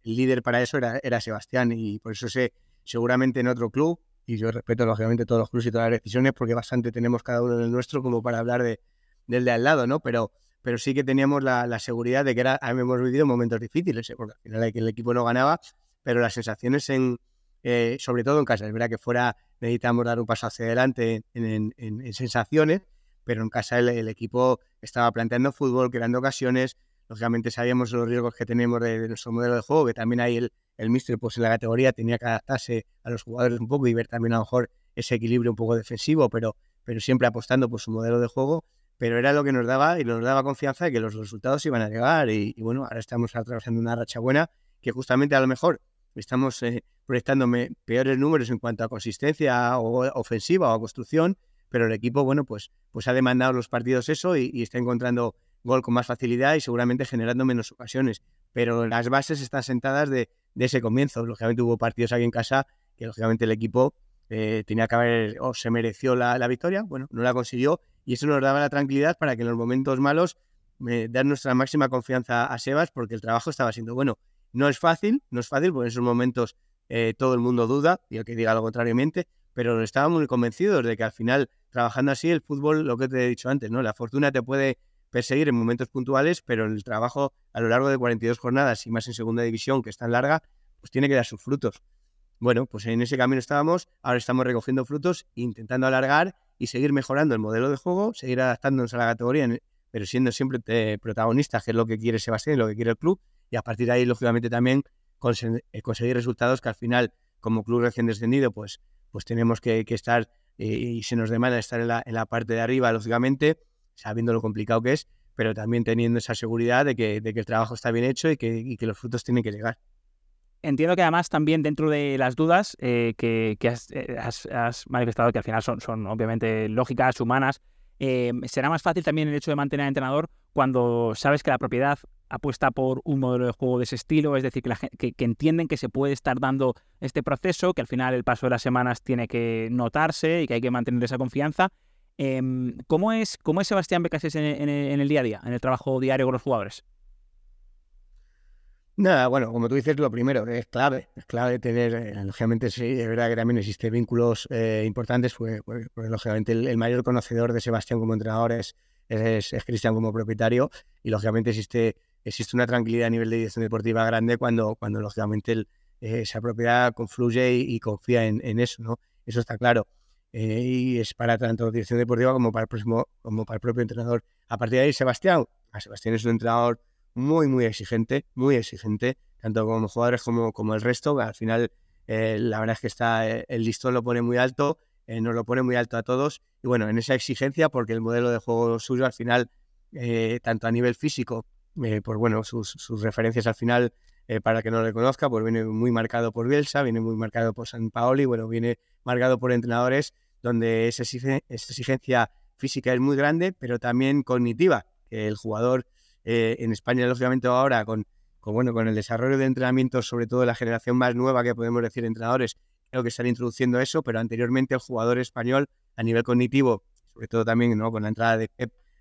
el líder para eso era, era Sebastián y por eso sé, seguramente en otro club y yo respeto lógicamente todos los clubes y todas las decisiones porque bastante tenemos cada uno en el nuestro como para hablar de, del de al lado, ¿no? Pero, pero sí que teníamos la, seguridad de que era, hemos vivido momentos difíciles, ¿eh? porque al final el equipo no ganaba, pero las sensaciones en, eh, sobre todo en casa, es verdad que fuera necesitamos dar un paso hacia adelante en, en, sensaciones, pero en casa el, el, equipo estaba planteando fútbol, creando ocasiones, lógicamente sabíamos los riesgos que tenemos de, nuestro modelo de juego, que también hay el, el míster pues en la categoría tenía que adaptarse a los jugadores un poco y ver también a lo mejor ese equilibrio un poco defensivo, pero, pero siempre apostando por su modelo de juego, pero era lo que nos daba y nos daba confianza de que los resultados iban a llegar y, bueno, ahora estamos atravesando una racha buena que justamente a lo mejor estamos eh, proyectando peores números en cuanto a consistencia o ofensiva o a construcción, pero el equipo, bueno, pues, pues ha demandado los partidos eso y está encontrando gol con más facilidad y seguramente generando menos ocasiones. Pero las bases están sentadas de, ese comienzo. Lógicamente hubo partidos aquí en casa que lógicamente el equipo eh, tenía que haber o se mereció la, victoria, bueno, no la consiguió y eso nos daba la tranquilidad para que en los momentos malos eh, dar nuestra máxima confianza a Sebas porque el trabajo estaba siendo bueno. No es fácil, no es fácil porque en esos momentos eh, todo el mundo duda y el que diga lo contrariamente, pero estábamos muy convencidos de que al final, trabajando así, el fútbol, lo que te he dicho antes, ¿no? La fortuna te puede perseguir en momentos puntuales, pero el trabajo a lo largo de 42 jornadas y más en segunda división, que es tan larga, pues tiene que dar sus frutos. Bueno, pues en ese camino estábamos, ahora estamos recogiendo frutos, intentando alargar y seguir mejorando el modelo de juego, seguir adaptándonos a la categoría, pero siendo siempre eh, protagonistas, que es lo que quiere Sebastián lo que quiere el club, y a partir de ahí, lógicamente, también eh, conseguir resultados que al final, como club recién descendido, pues, pues tenemos que, estar eh, y se nos demanda estar en la, en la parte de arriba, lógicamente, sabiendo lo complicado que es, pero también teniendo esa seguridad de que, que el trabajo está bien hecho y que, que, los frutos tienen que llegar. Entiendo que además también dentro de las dudas eh, que, eh, has, has, manifestado, que al final son, son obviamente lógicas, humanas, eh, será más fácil también el hecho de mantener al entrenador cuando sabes que la propiedad apuesta por un modelo de juego de ese estilo, es decir, que, la, que, que, entienden que se puede estar dando este proceso, que al final el paso de las semanas tiene que notarse y que hay que mantener esa confianza Em, ¿cómo, es, ¿Cómo es Sebastián Becases en, el día a día, en el trabajo diario con los jugadores? Nada, bueno, como tú dices, lo primero, es clave, es clave tener, eh, lógicamente sí, es verdad que también existen vínculos eh, importantes, pues, pues, pues lógicamente el, mayor conocedor de Sebastián como entrenador es, es, Cristian como propietario y lógicamente existe, existe una tranquilidad a nivel de dirección deportiva grande cuando, cuando lógicamente el, eh, esa propiedad confluye y, confía en, eso, ¿no? Eso está claro. Eh, y es para tanto dirección deportiva como para el próximo, como para el propio entrenador. A partir de ahí, Sebastián, a Sebastián es un entrenador muy, muy exigente, muy exigente, tanto como jugadores como, como el resto. Al final, eh, la verdad es que está, eh, el listón lo pone muy alto, nos lo pone muy alto a todos. Y bueno, en esa exigencia, porque el modelo de juego suyo al final, tanto a nivel físico, pues bueno, sus, sus, referencias al final, para que no le conozca, pues viene muy marcado por Bielsa, viene muy marcado por San Paoli, bueno, viene marcado por entrenadores donde esa exigencia física es muy grande, pero también cognitiva, que el jugador eh, en España, lógicamente ahora, con, bueno, con el desarrollo de entrenamientos, sobre todo la generación más nueva que podemos decir entrenadores, creo que están introduciendo eso, pero anteriormente el jugador español a nivel cognitivo, sobre todo también ¿no? con la entrada de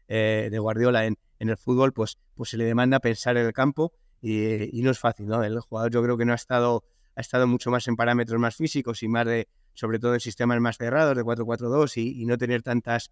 eh, Guardiola en, en, el fútbol, pues, pues se le demanda pensar en el campo y, y, no es fácil, ¿no? El jugador yo creo que no ha estado, ha estado mucho más en parámetros más físicos y más de, sobre todo en sistemas más cerrados de 4-4-2 y, y, no tener tantas,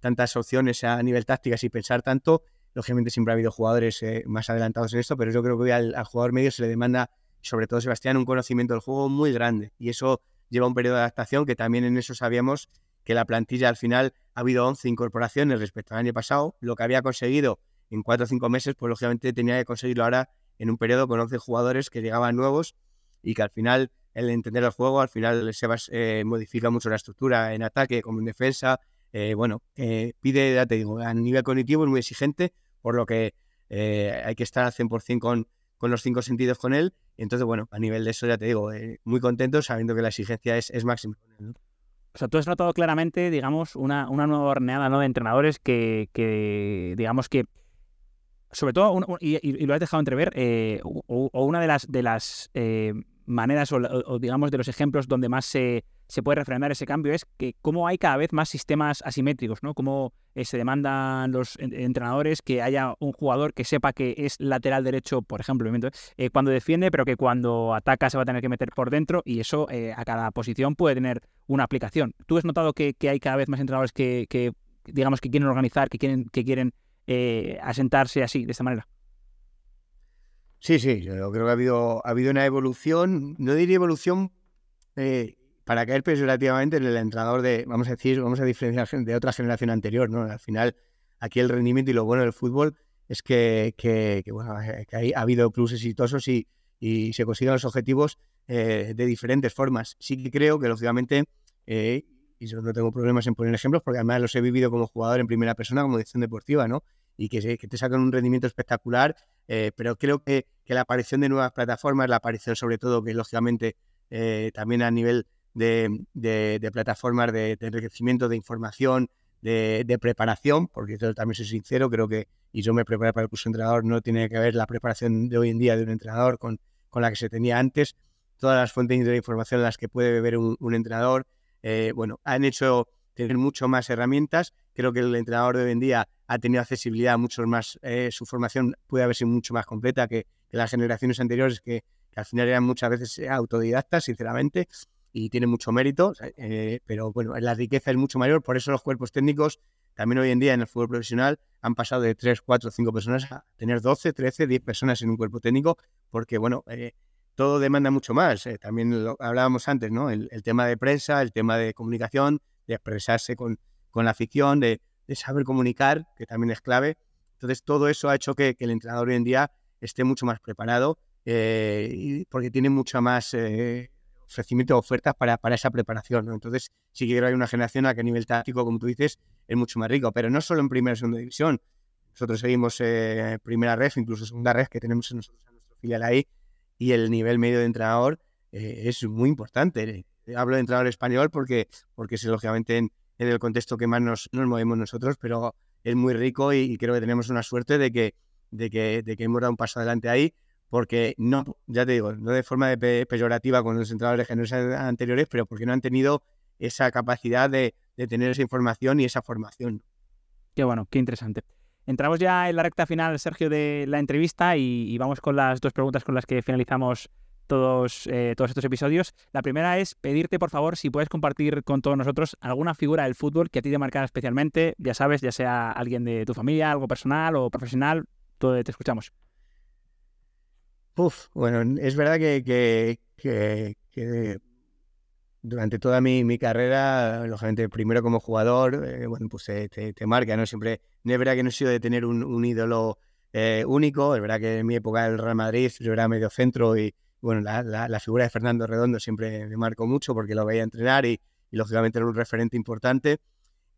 tantas opciones a nivel tácticas y pensar tanto. Lógicamente siempre ha habido jugadores eh, más adelantados en esto, pero yo creo que hoy al, jugador medio se le demanda, sobre todo Sebastián, un conocimiento del juego muy grande y eso lleva un periodo de adaptación que también en eso sabíamos que la plantilla al final ha habido 11 incorporaciones respecto al año pasado. Lo que había conseguido en 4 o 5 meses, pues lógicamente tenía que conseguirlo ahora en un periodo con 11 jugadores que llegaban nuevos y que al final el entender el juego, al final Sebas eh, modifica mucho la estructura en ataque como en defensa. Eh, bueno, eh, pide, ya te digo, a nivel cognitivo es muy exigente, por lo que hay que estar al 100% con, con los cinco sentidos con él. entonces, bueno, a nivel de eso, ya te digo, muy contento sabiendo que la exigencia es, es máxima. O sea, tú has notado claramente, digamos, una, una nueva horneada ¿no? de entrenadores que, que, digamos que, sobre todo, y, lo has dejado entrever, o, una de las, de las maneras o, digamos de los ejemplos donde más se, se, puede refrendar ese cambio es que cómo hay cada vez más sistemas asimétricos, ¿no? Cómo eh, se demandan los entrenadores que haya un jugador que sepa que es lateral derecho, por ejemplo, eh, cuando defiende, pero que cuando ataca se va a tener que meter por dentro y eso eh, a cada posición puede tener una aplicación. ¿Tú has notado que, que hay cada vez más entrenadores que, que, digamos, que quieren organizar, que quieren, que quieren asentarse así, de esta manera? Sí, sí, yo creo que ha habido, ha habido una evolución, no diría evolución eh, para caer peyorativamente en el entrenador de, vamos a decir, vamos a diferenciar de otra generación anterior, ¿no? Al final, aquí el rendimiento y lo bueno del fútbol es que, que, bueno, eh, que ha habido clubes exitosos y, y se consiguen los objetivos eh, de diferentes formas. Sí que creo que, lógicamente, y yo no tengo problemas en poner ejemplos, porque además los he vivido como jugador en primera persona, como dirección deportiva, ¿no? Y que, que te sacan un rendimiento espectacular eh, pero creo que, la aparición de nuevas plataformas, la aparición sobre todo que lógicamente eh, también a nivel de, plataformas de, enriquecimiento de información, de, preparación, porque yo también soy sincero, creo que, y yo me preparo para el curso de entrenador, no tiene que ver la preparación de hoy en día de un entrenador con, con la que se tenía antes, todas las fuentes de información en las que puede beber un, entrenador, eh, bueno, han hecho tener mucho más herramientas, creo que el entrenador de hoy en día ha tenido accesibilidad a muchos más, eh, su formación puede haber sido mucho más completa que, las generaciones anteriores que, al final eran muchas veces autodidactas, sinceramente. y tiene mucho mérito, eh, pero bueno, la riqueza es mucho mayor, por eso los cuerpos técnicos también hoy en día en el fútbol profesional han pasado de 3, 4, 5 personas a tener 12, 13, 10 personas en un cuerpo técnico, porque bueno, eh, todo demanda mucho más. Eh, también hablábamos antes, ¿no? El, tema de prensa, el tema de comunicación, de expresarse con, con la afición, de, saber comunicar, que también es clave. Entonces, todo eso ha hecho que, el entrenador hoy en día esté mucho más preparado y porque tiene mucha más ofrecimiento de ofertas para, para esa preparación. Entonces, sí que hay una generación a que a nivel táctico, como tú dices, es mucho más rico, pero no solo en primera y segunda división. Nosotros seguimos eh, primera red, incluso segunda red que tenemos en nosotros, en nuestro filial ahí, y el nivel medio de entrenador eh, es muy importante. Hablo de entrenador español porque, porque es lógicamente en, el contexto que más nos, nos, movemos nosotros, pero es muy rico y, creo que tenemos una suerte de que, de que, de que hemos dado un paso adelante ahí porque no, ya te digo, no de forma de peyorativa con los entrenadores anteriores, pero porque no han tenido esa capacidad de, tener esa información y esa formación. Qué bueno, qué interesante. Entramos ya en la recta final, Sergio, de la entrevista y, vamos con las dos preguntas con las que finalizamos todos, eh, todos estos episodios. La primera es pedirte, por favor, si puedes compartir con todos nosotros alguna figura del fútbol que a ti te marcara especialmente, ya sabes, ya sea alguien de tu familia, algo personal o profesional, todo, te escuchamos. Uf, bueno, es verdad que, durante toda mi, carrera, lógicamente, primero como jugador, eh, bueno, pues te, marca, ¿no? Siempre, no es verdad que no he sido de tener un, ídolo eh, único, es verdad que en mi época del Real Madrid yo era medio centro y, bueno, la, figura de Fernando Redondo siempre me marcó mucho porque lo veía entrenar y, lógicamente era un referente importante.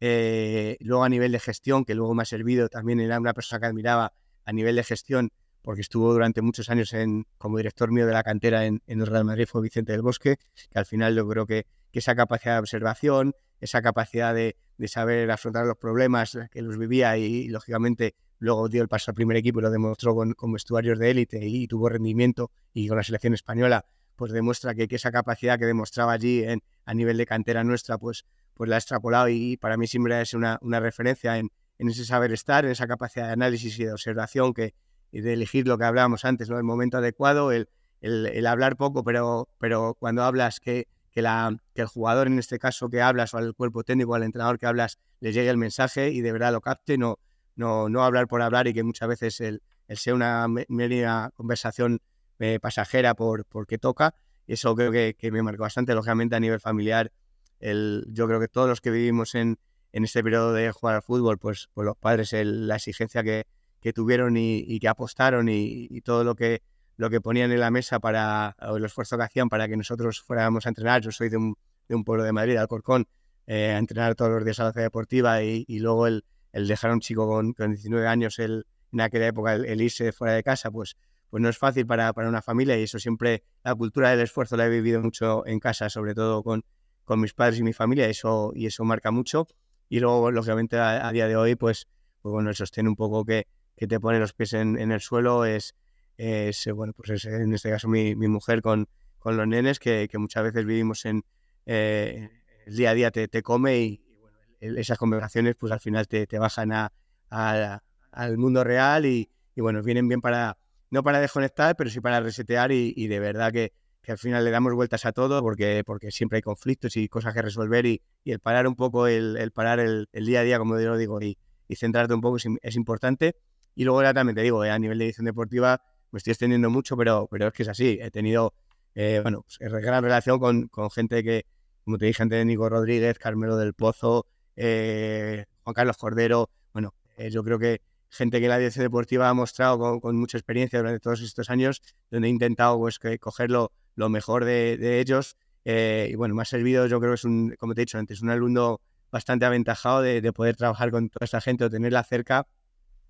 Eh, luego a nivel de gestión, que luego me ha servido, también era una persona que admiraba a nivel de gestión, porque estuvo durante muchos años en, como director mío de la cantera en, el Real Madrid, fue Vicente del Bosque, que al final yo creo que, esa capacidad de observación, esa capacidad de, saber afrontar los problemas que los vivía y, lógicamente luego dio el paso al primer equipo y lo demostró con, con vestuarios de élite y, tuvo rendimiento y con la selección española, pues demuestra que, esa capacidad que demostraba allí en, a nivel de cantera nuestra, pues, pues la ha extrapolado y, para mí siempre es una, una referencia en, en ese saber estar, en esa capacidad de análisis y de observación que, de elegir lo que hablábamos antes, ¿no? el momento adecuado, el, el, hablar poco, pero, pero cuando hablas que, que, la, que el jugador en este caso que hablas o al cuerpo técnico, al entrenador que hablas, le llegue el mensaje y de verdad lo capte, no, no, no hablar por hablar y que muchas veces el, el sea una mera conversación eh, pasajera por porque toca. Eso creo que, que, me marcó bastante, lógicamente a nivel familiar. El, yo creo que todos los que vivimos en, en este periodo de jugar al fútbol, pues, pues los padres, la exigencia que, que tuvieron y, que apostaron y, todo lo que, lo que ponían en la mesa para, o el esfuerzo que hacían para que nosotros fuéramos a entrenar. Yo soy de un, de un pueblo de Madrid, Alcorcón, eh, a entrenar todos los días a la ciudad deportiva y, luego el, el, dejar a un chico con, con 19 años el, en aquella época el, irse fuera de casa, pues, pues no es fácil para, para, una familia y eso siempre, la cultura del esfuerzo la he vivido mucho en casa, sobre todo con, con mis padres y mi familia, eso, y eso marca mucho. Y luego, lógicamente, a, a día de hoy, pues, pues bueno, el sostén un poco que, que te pone los pies en, el suelo es, es, bueno, pues en este caso mi, mujer con, con, los nenes, que, muchas veces vivimos en eh, el día a día te, te come y, bueno, esas conversaciones pues al final te, te bajan a, al mundo real y, y, bueno, vienen bien para, no para desconectar, pero sí para resetear y, y de verdad que, que, al final le damos vueltas a todo porque, porque siempre hay conflictos y cosas que resolver y, y el parar un poco, el, el parar el, día a día, como yo digo, y, y centrarte un poco es, es importante y luego ya también te digo, eh, a nivel de edición deportiva me estoy extendiendo mucho, pero, pero es que es así. He tenido, eh, bueno, pues, gran relación con, con, gente que, como te dije antes, Nico Rodríguez, Carmelo del Pozo, eh, Juan Carlos Cordero. Bueno, yo creo que gente que la edición deportiva ha mostrado con, mucha experiencia durante todos estos años, donde he intentado pues, que, coger lo, mejor de, ellos. y bueno, me ha servido, yo creo que es un, como te he dicho antes, un alumno bastante aventajado de, de poder trabajar con toda esta gente o tenerla cerca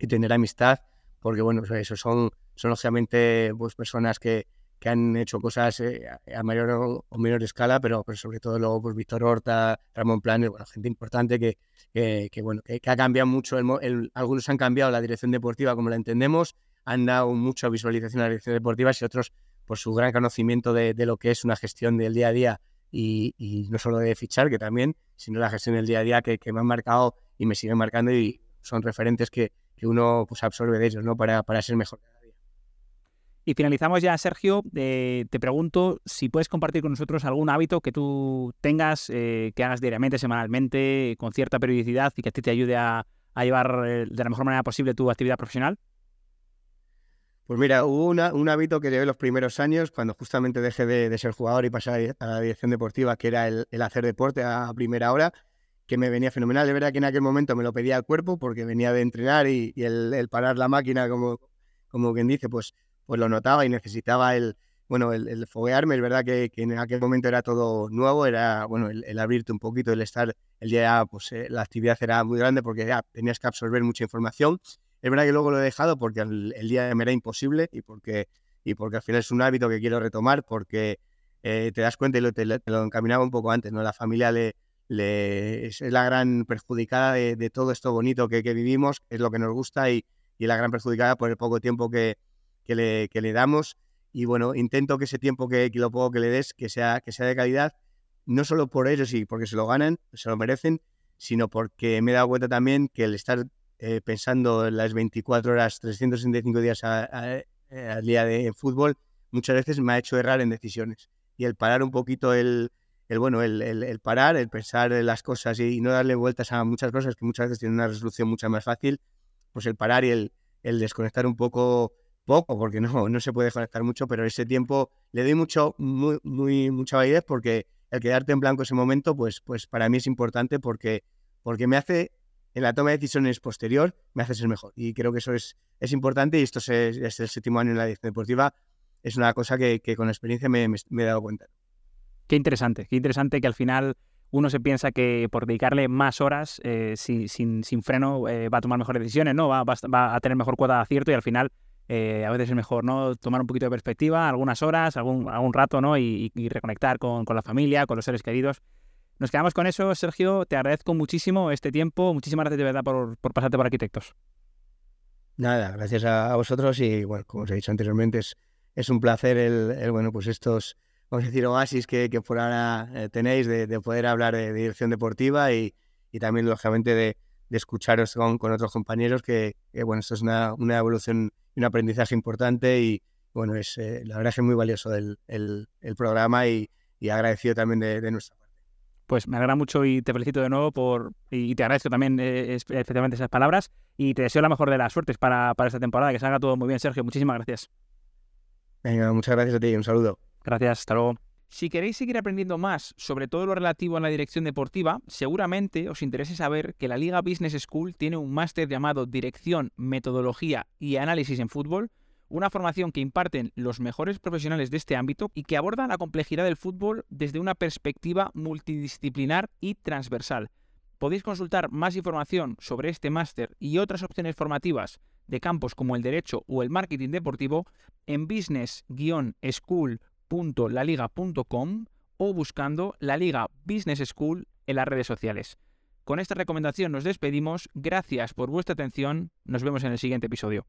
y tener amistad, porque bueno, pues eso son, son lógicamente pues, personas que, que han hecho cosas eh, a mayor o menor escala, pero, pero sobre todo luego pues Víctor Horta, Ramón Planes, bueno, gente importante que, que, bueno, que, ha cambiado mucho, el, algunos han cambiado la dirección deportiva como la entendemos, han dado mucha visualización a la dirección deportiva y otros por su gran conocimiento de, de, lo que es una gestión del día a día y, y, no solo de fichar, que también, sino la gestión del día a día que, que me han marcado y me siguen marcando y son referentes que, que uno pues, absorbe de ellos ¿no? para, para ser mejor cada día. Y finalizamos ya, Sergio. Eh, te pregunto si puedes compartir con nosotros algún hábito que tú tengas, eh, que hagas diariamente, semanalmente, con cierta periodicidad y que a ti te ayude a, llevar eh, de la mejor manera posible tu actividad profesional. Pues mira, hubo un hábito que llevé los primeros años, cuando justamente dejé de, ser jugador y pasé a la dirección deportiva, que era el, hacer deporte a primera hora, que me venía fenomenal. De verdad que en aquel momento me lo pedía el cuerpo porque venía de entrenar y, el, parar la máquina, como, como quien dice, pues pues lo notaba y necesitaba el, bueno, el, foguearme, es verdad que, en aquel momento era todo nuevo, era, bueno, el, abrirte un poquito, el estar, el día, pues eh, la actividad era muy grande porque ya tenías que absorber mucha información. Es verdad que luego lo he dejado porque el, día me era imposible y porque, y porque al final es un hábito que quiero retomar porque eh, te das cuenta y lo, te, lo encaminaba un poco antes, ¿no? La familia le, es la gran perjudicada de, todo esto bonito que, que, vivimos, es lo que nos gusta y, y la gran perjudicada por el poco tiempo que, que le, que le damos y bueno, intento que ese tiempo que, lo poco que le des, que sea, que sea de calidad, no solo por ellos y porque se lo ganan, se lo merecen, sino porque me he dado cuenta también que el estar eh, pensando en las 24 horas, 365 días eh, al día de fútbol, muchas veces me ha hecho errar en decisiones. Y el parar un poquito el, el bueno, el, el, parar, el pensar en las cosas y, no darle vueltas a muchas cosas que muchas veces tienen una resolución mucho más fácil, pues el parar y el, el desconectar un poco poco, porque no, no se puede conectar mucho, pero ese tiempo le doy mucho, muy, mucha validez porque el quedarte en blanco ese momento, pues, pues para mí es importante porque, porque me hace, en la toma de decisiones posterior, me hace ser mejor. Y creo que eso es, es importante y esto es, el séptimo año en la dirección deportiva, es una cosa que, con experiencia me, me, he dado cuenta. Qué interesante, qué interesante que al final uno se piensa que por dedicarle más horas eh, sin, freno eh, va a tomar mejores decisiones, ¿no? Va, a tener mejor cuota de acierto y al final eh, a veces es mejor no tomar un poquito de perspectiva, algunas horas, algún, rato, ¿no? Y, reconectar con, la familia, con los seres queridos. Nos quedamos con eso, Sergio. Te agradezco muchísimo este tiempo. Muchísimas gracias de verdad por, pasarte por Arquitectos. Nada, gracias a, vosotros y bueno, como os he dicho anteriormente, es un placer el, bueno, pues estos, vamos a decir, oasis que, que por ahora eh, tenéis de, poder hablar de, dirección deportiva y, y también, lógicamente, de, escucharos con, con, otros compañeros, que, bueno, esto es una, una evolución un aprendizaje importante y bueno, es eh, la verdad es que es muy valioso el, el, programa y, agradecido también de, nuestra parte. Pues me alegra mucho y te felicito de nuevo por y te agradezco también eh, especialmente esas palabras y te deseo la mejor de las suertes para, para esta temporada, que salga todo muy bien, Sergio. Muchísimas gracias. Venga, muchas gracias a ti, un saludo. Gracias, hasta luego. Si queréis seguir aprendiendo más sobre todo lo relativo a la dirección deportiva, seguramente os interese saber que la Liga Business School tiene un máster llamado Dirección, Metodología y Análisis en Fútbol, una formación que imparten los mejores profesionales de este ámbito y que aborda la complejidad del fútbol desde una perspectiva multidisciplinar y transversal. Podéis consultar más información sobre este máster y otras opciones formativas de campos como el derecho o el marketing deportivo en business-school.com laliga.com o buscando la Liga Business School en las redes sociales. Con esta recomendación nos despedimos, gracias por vuestra atención, nos vemos en el siguiente episodio.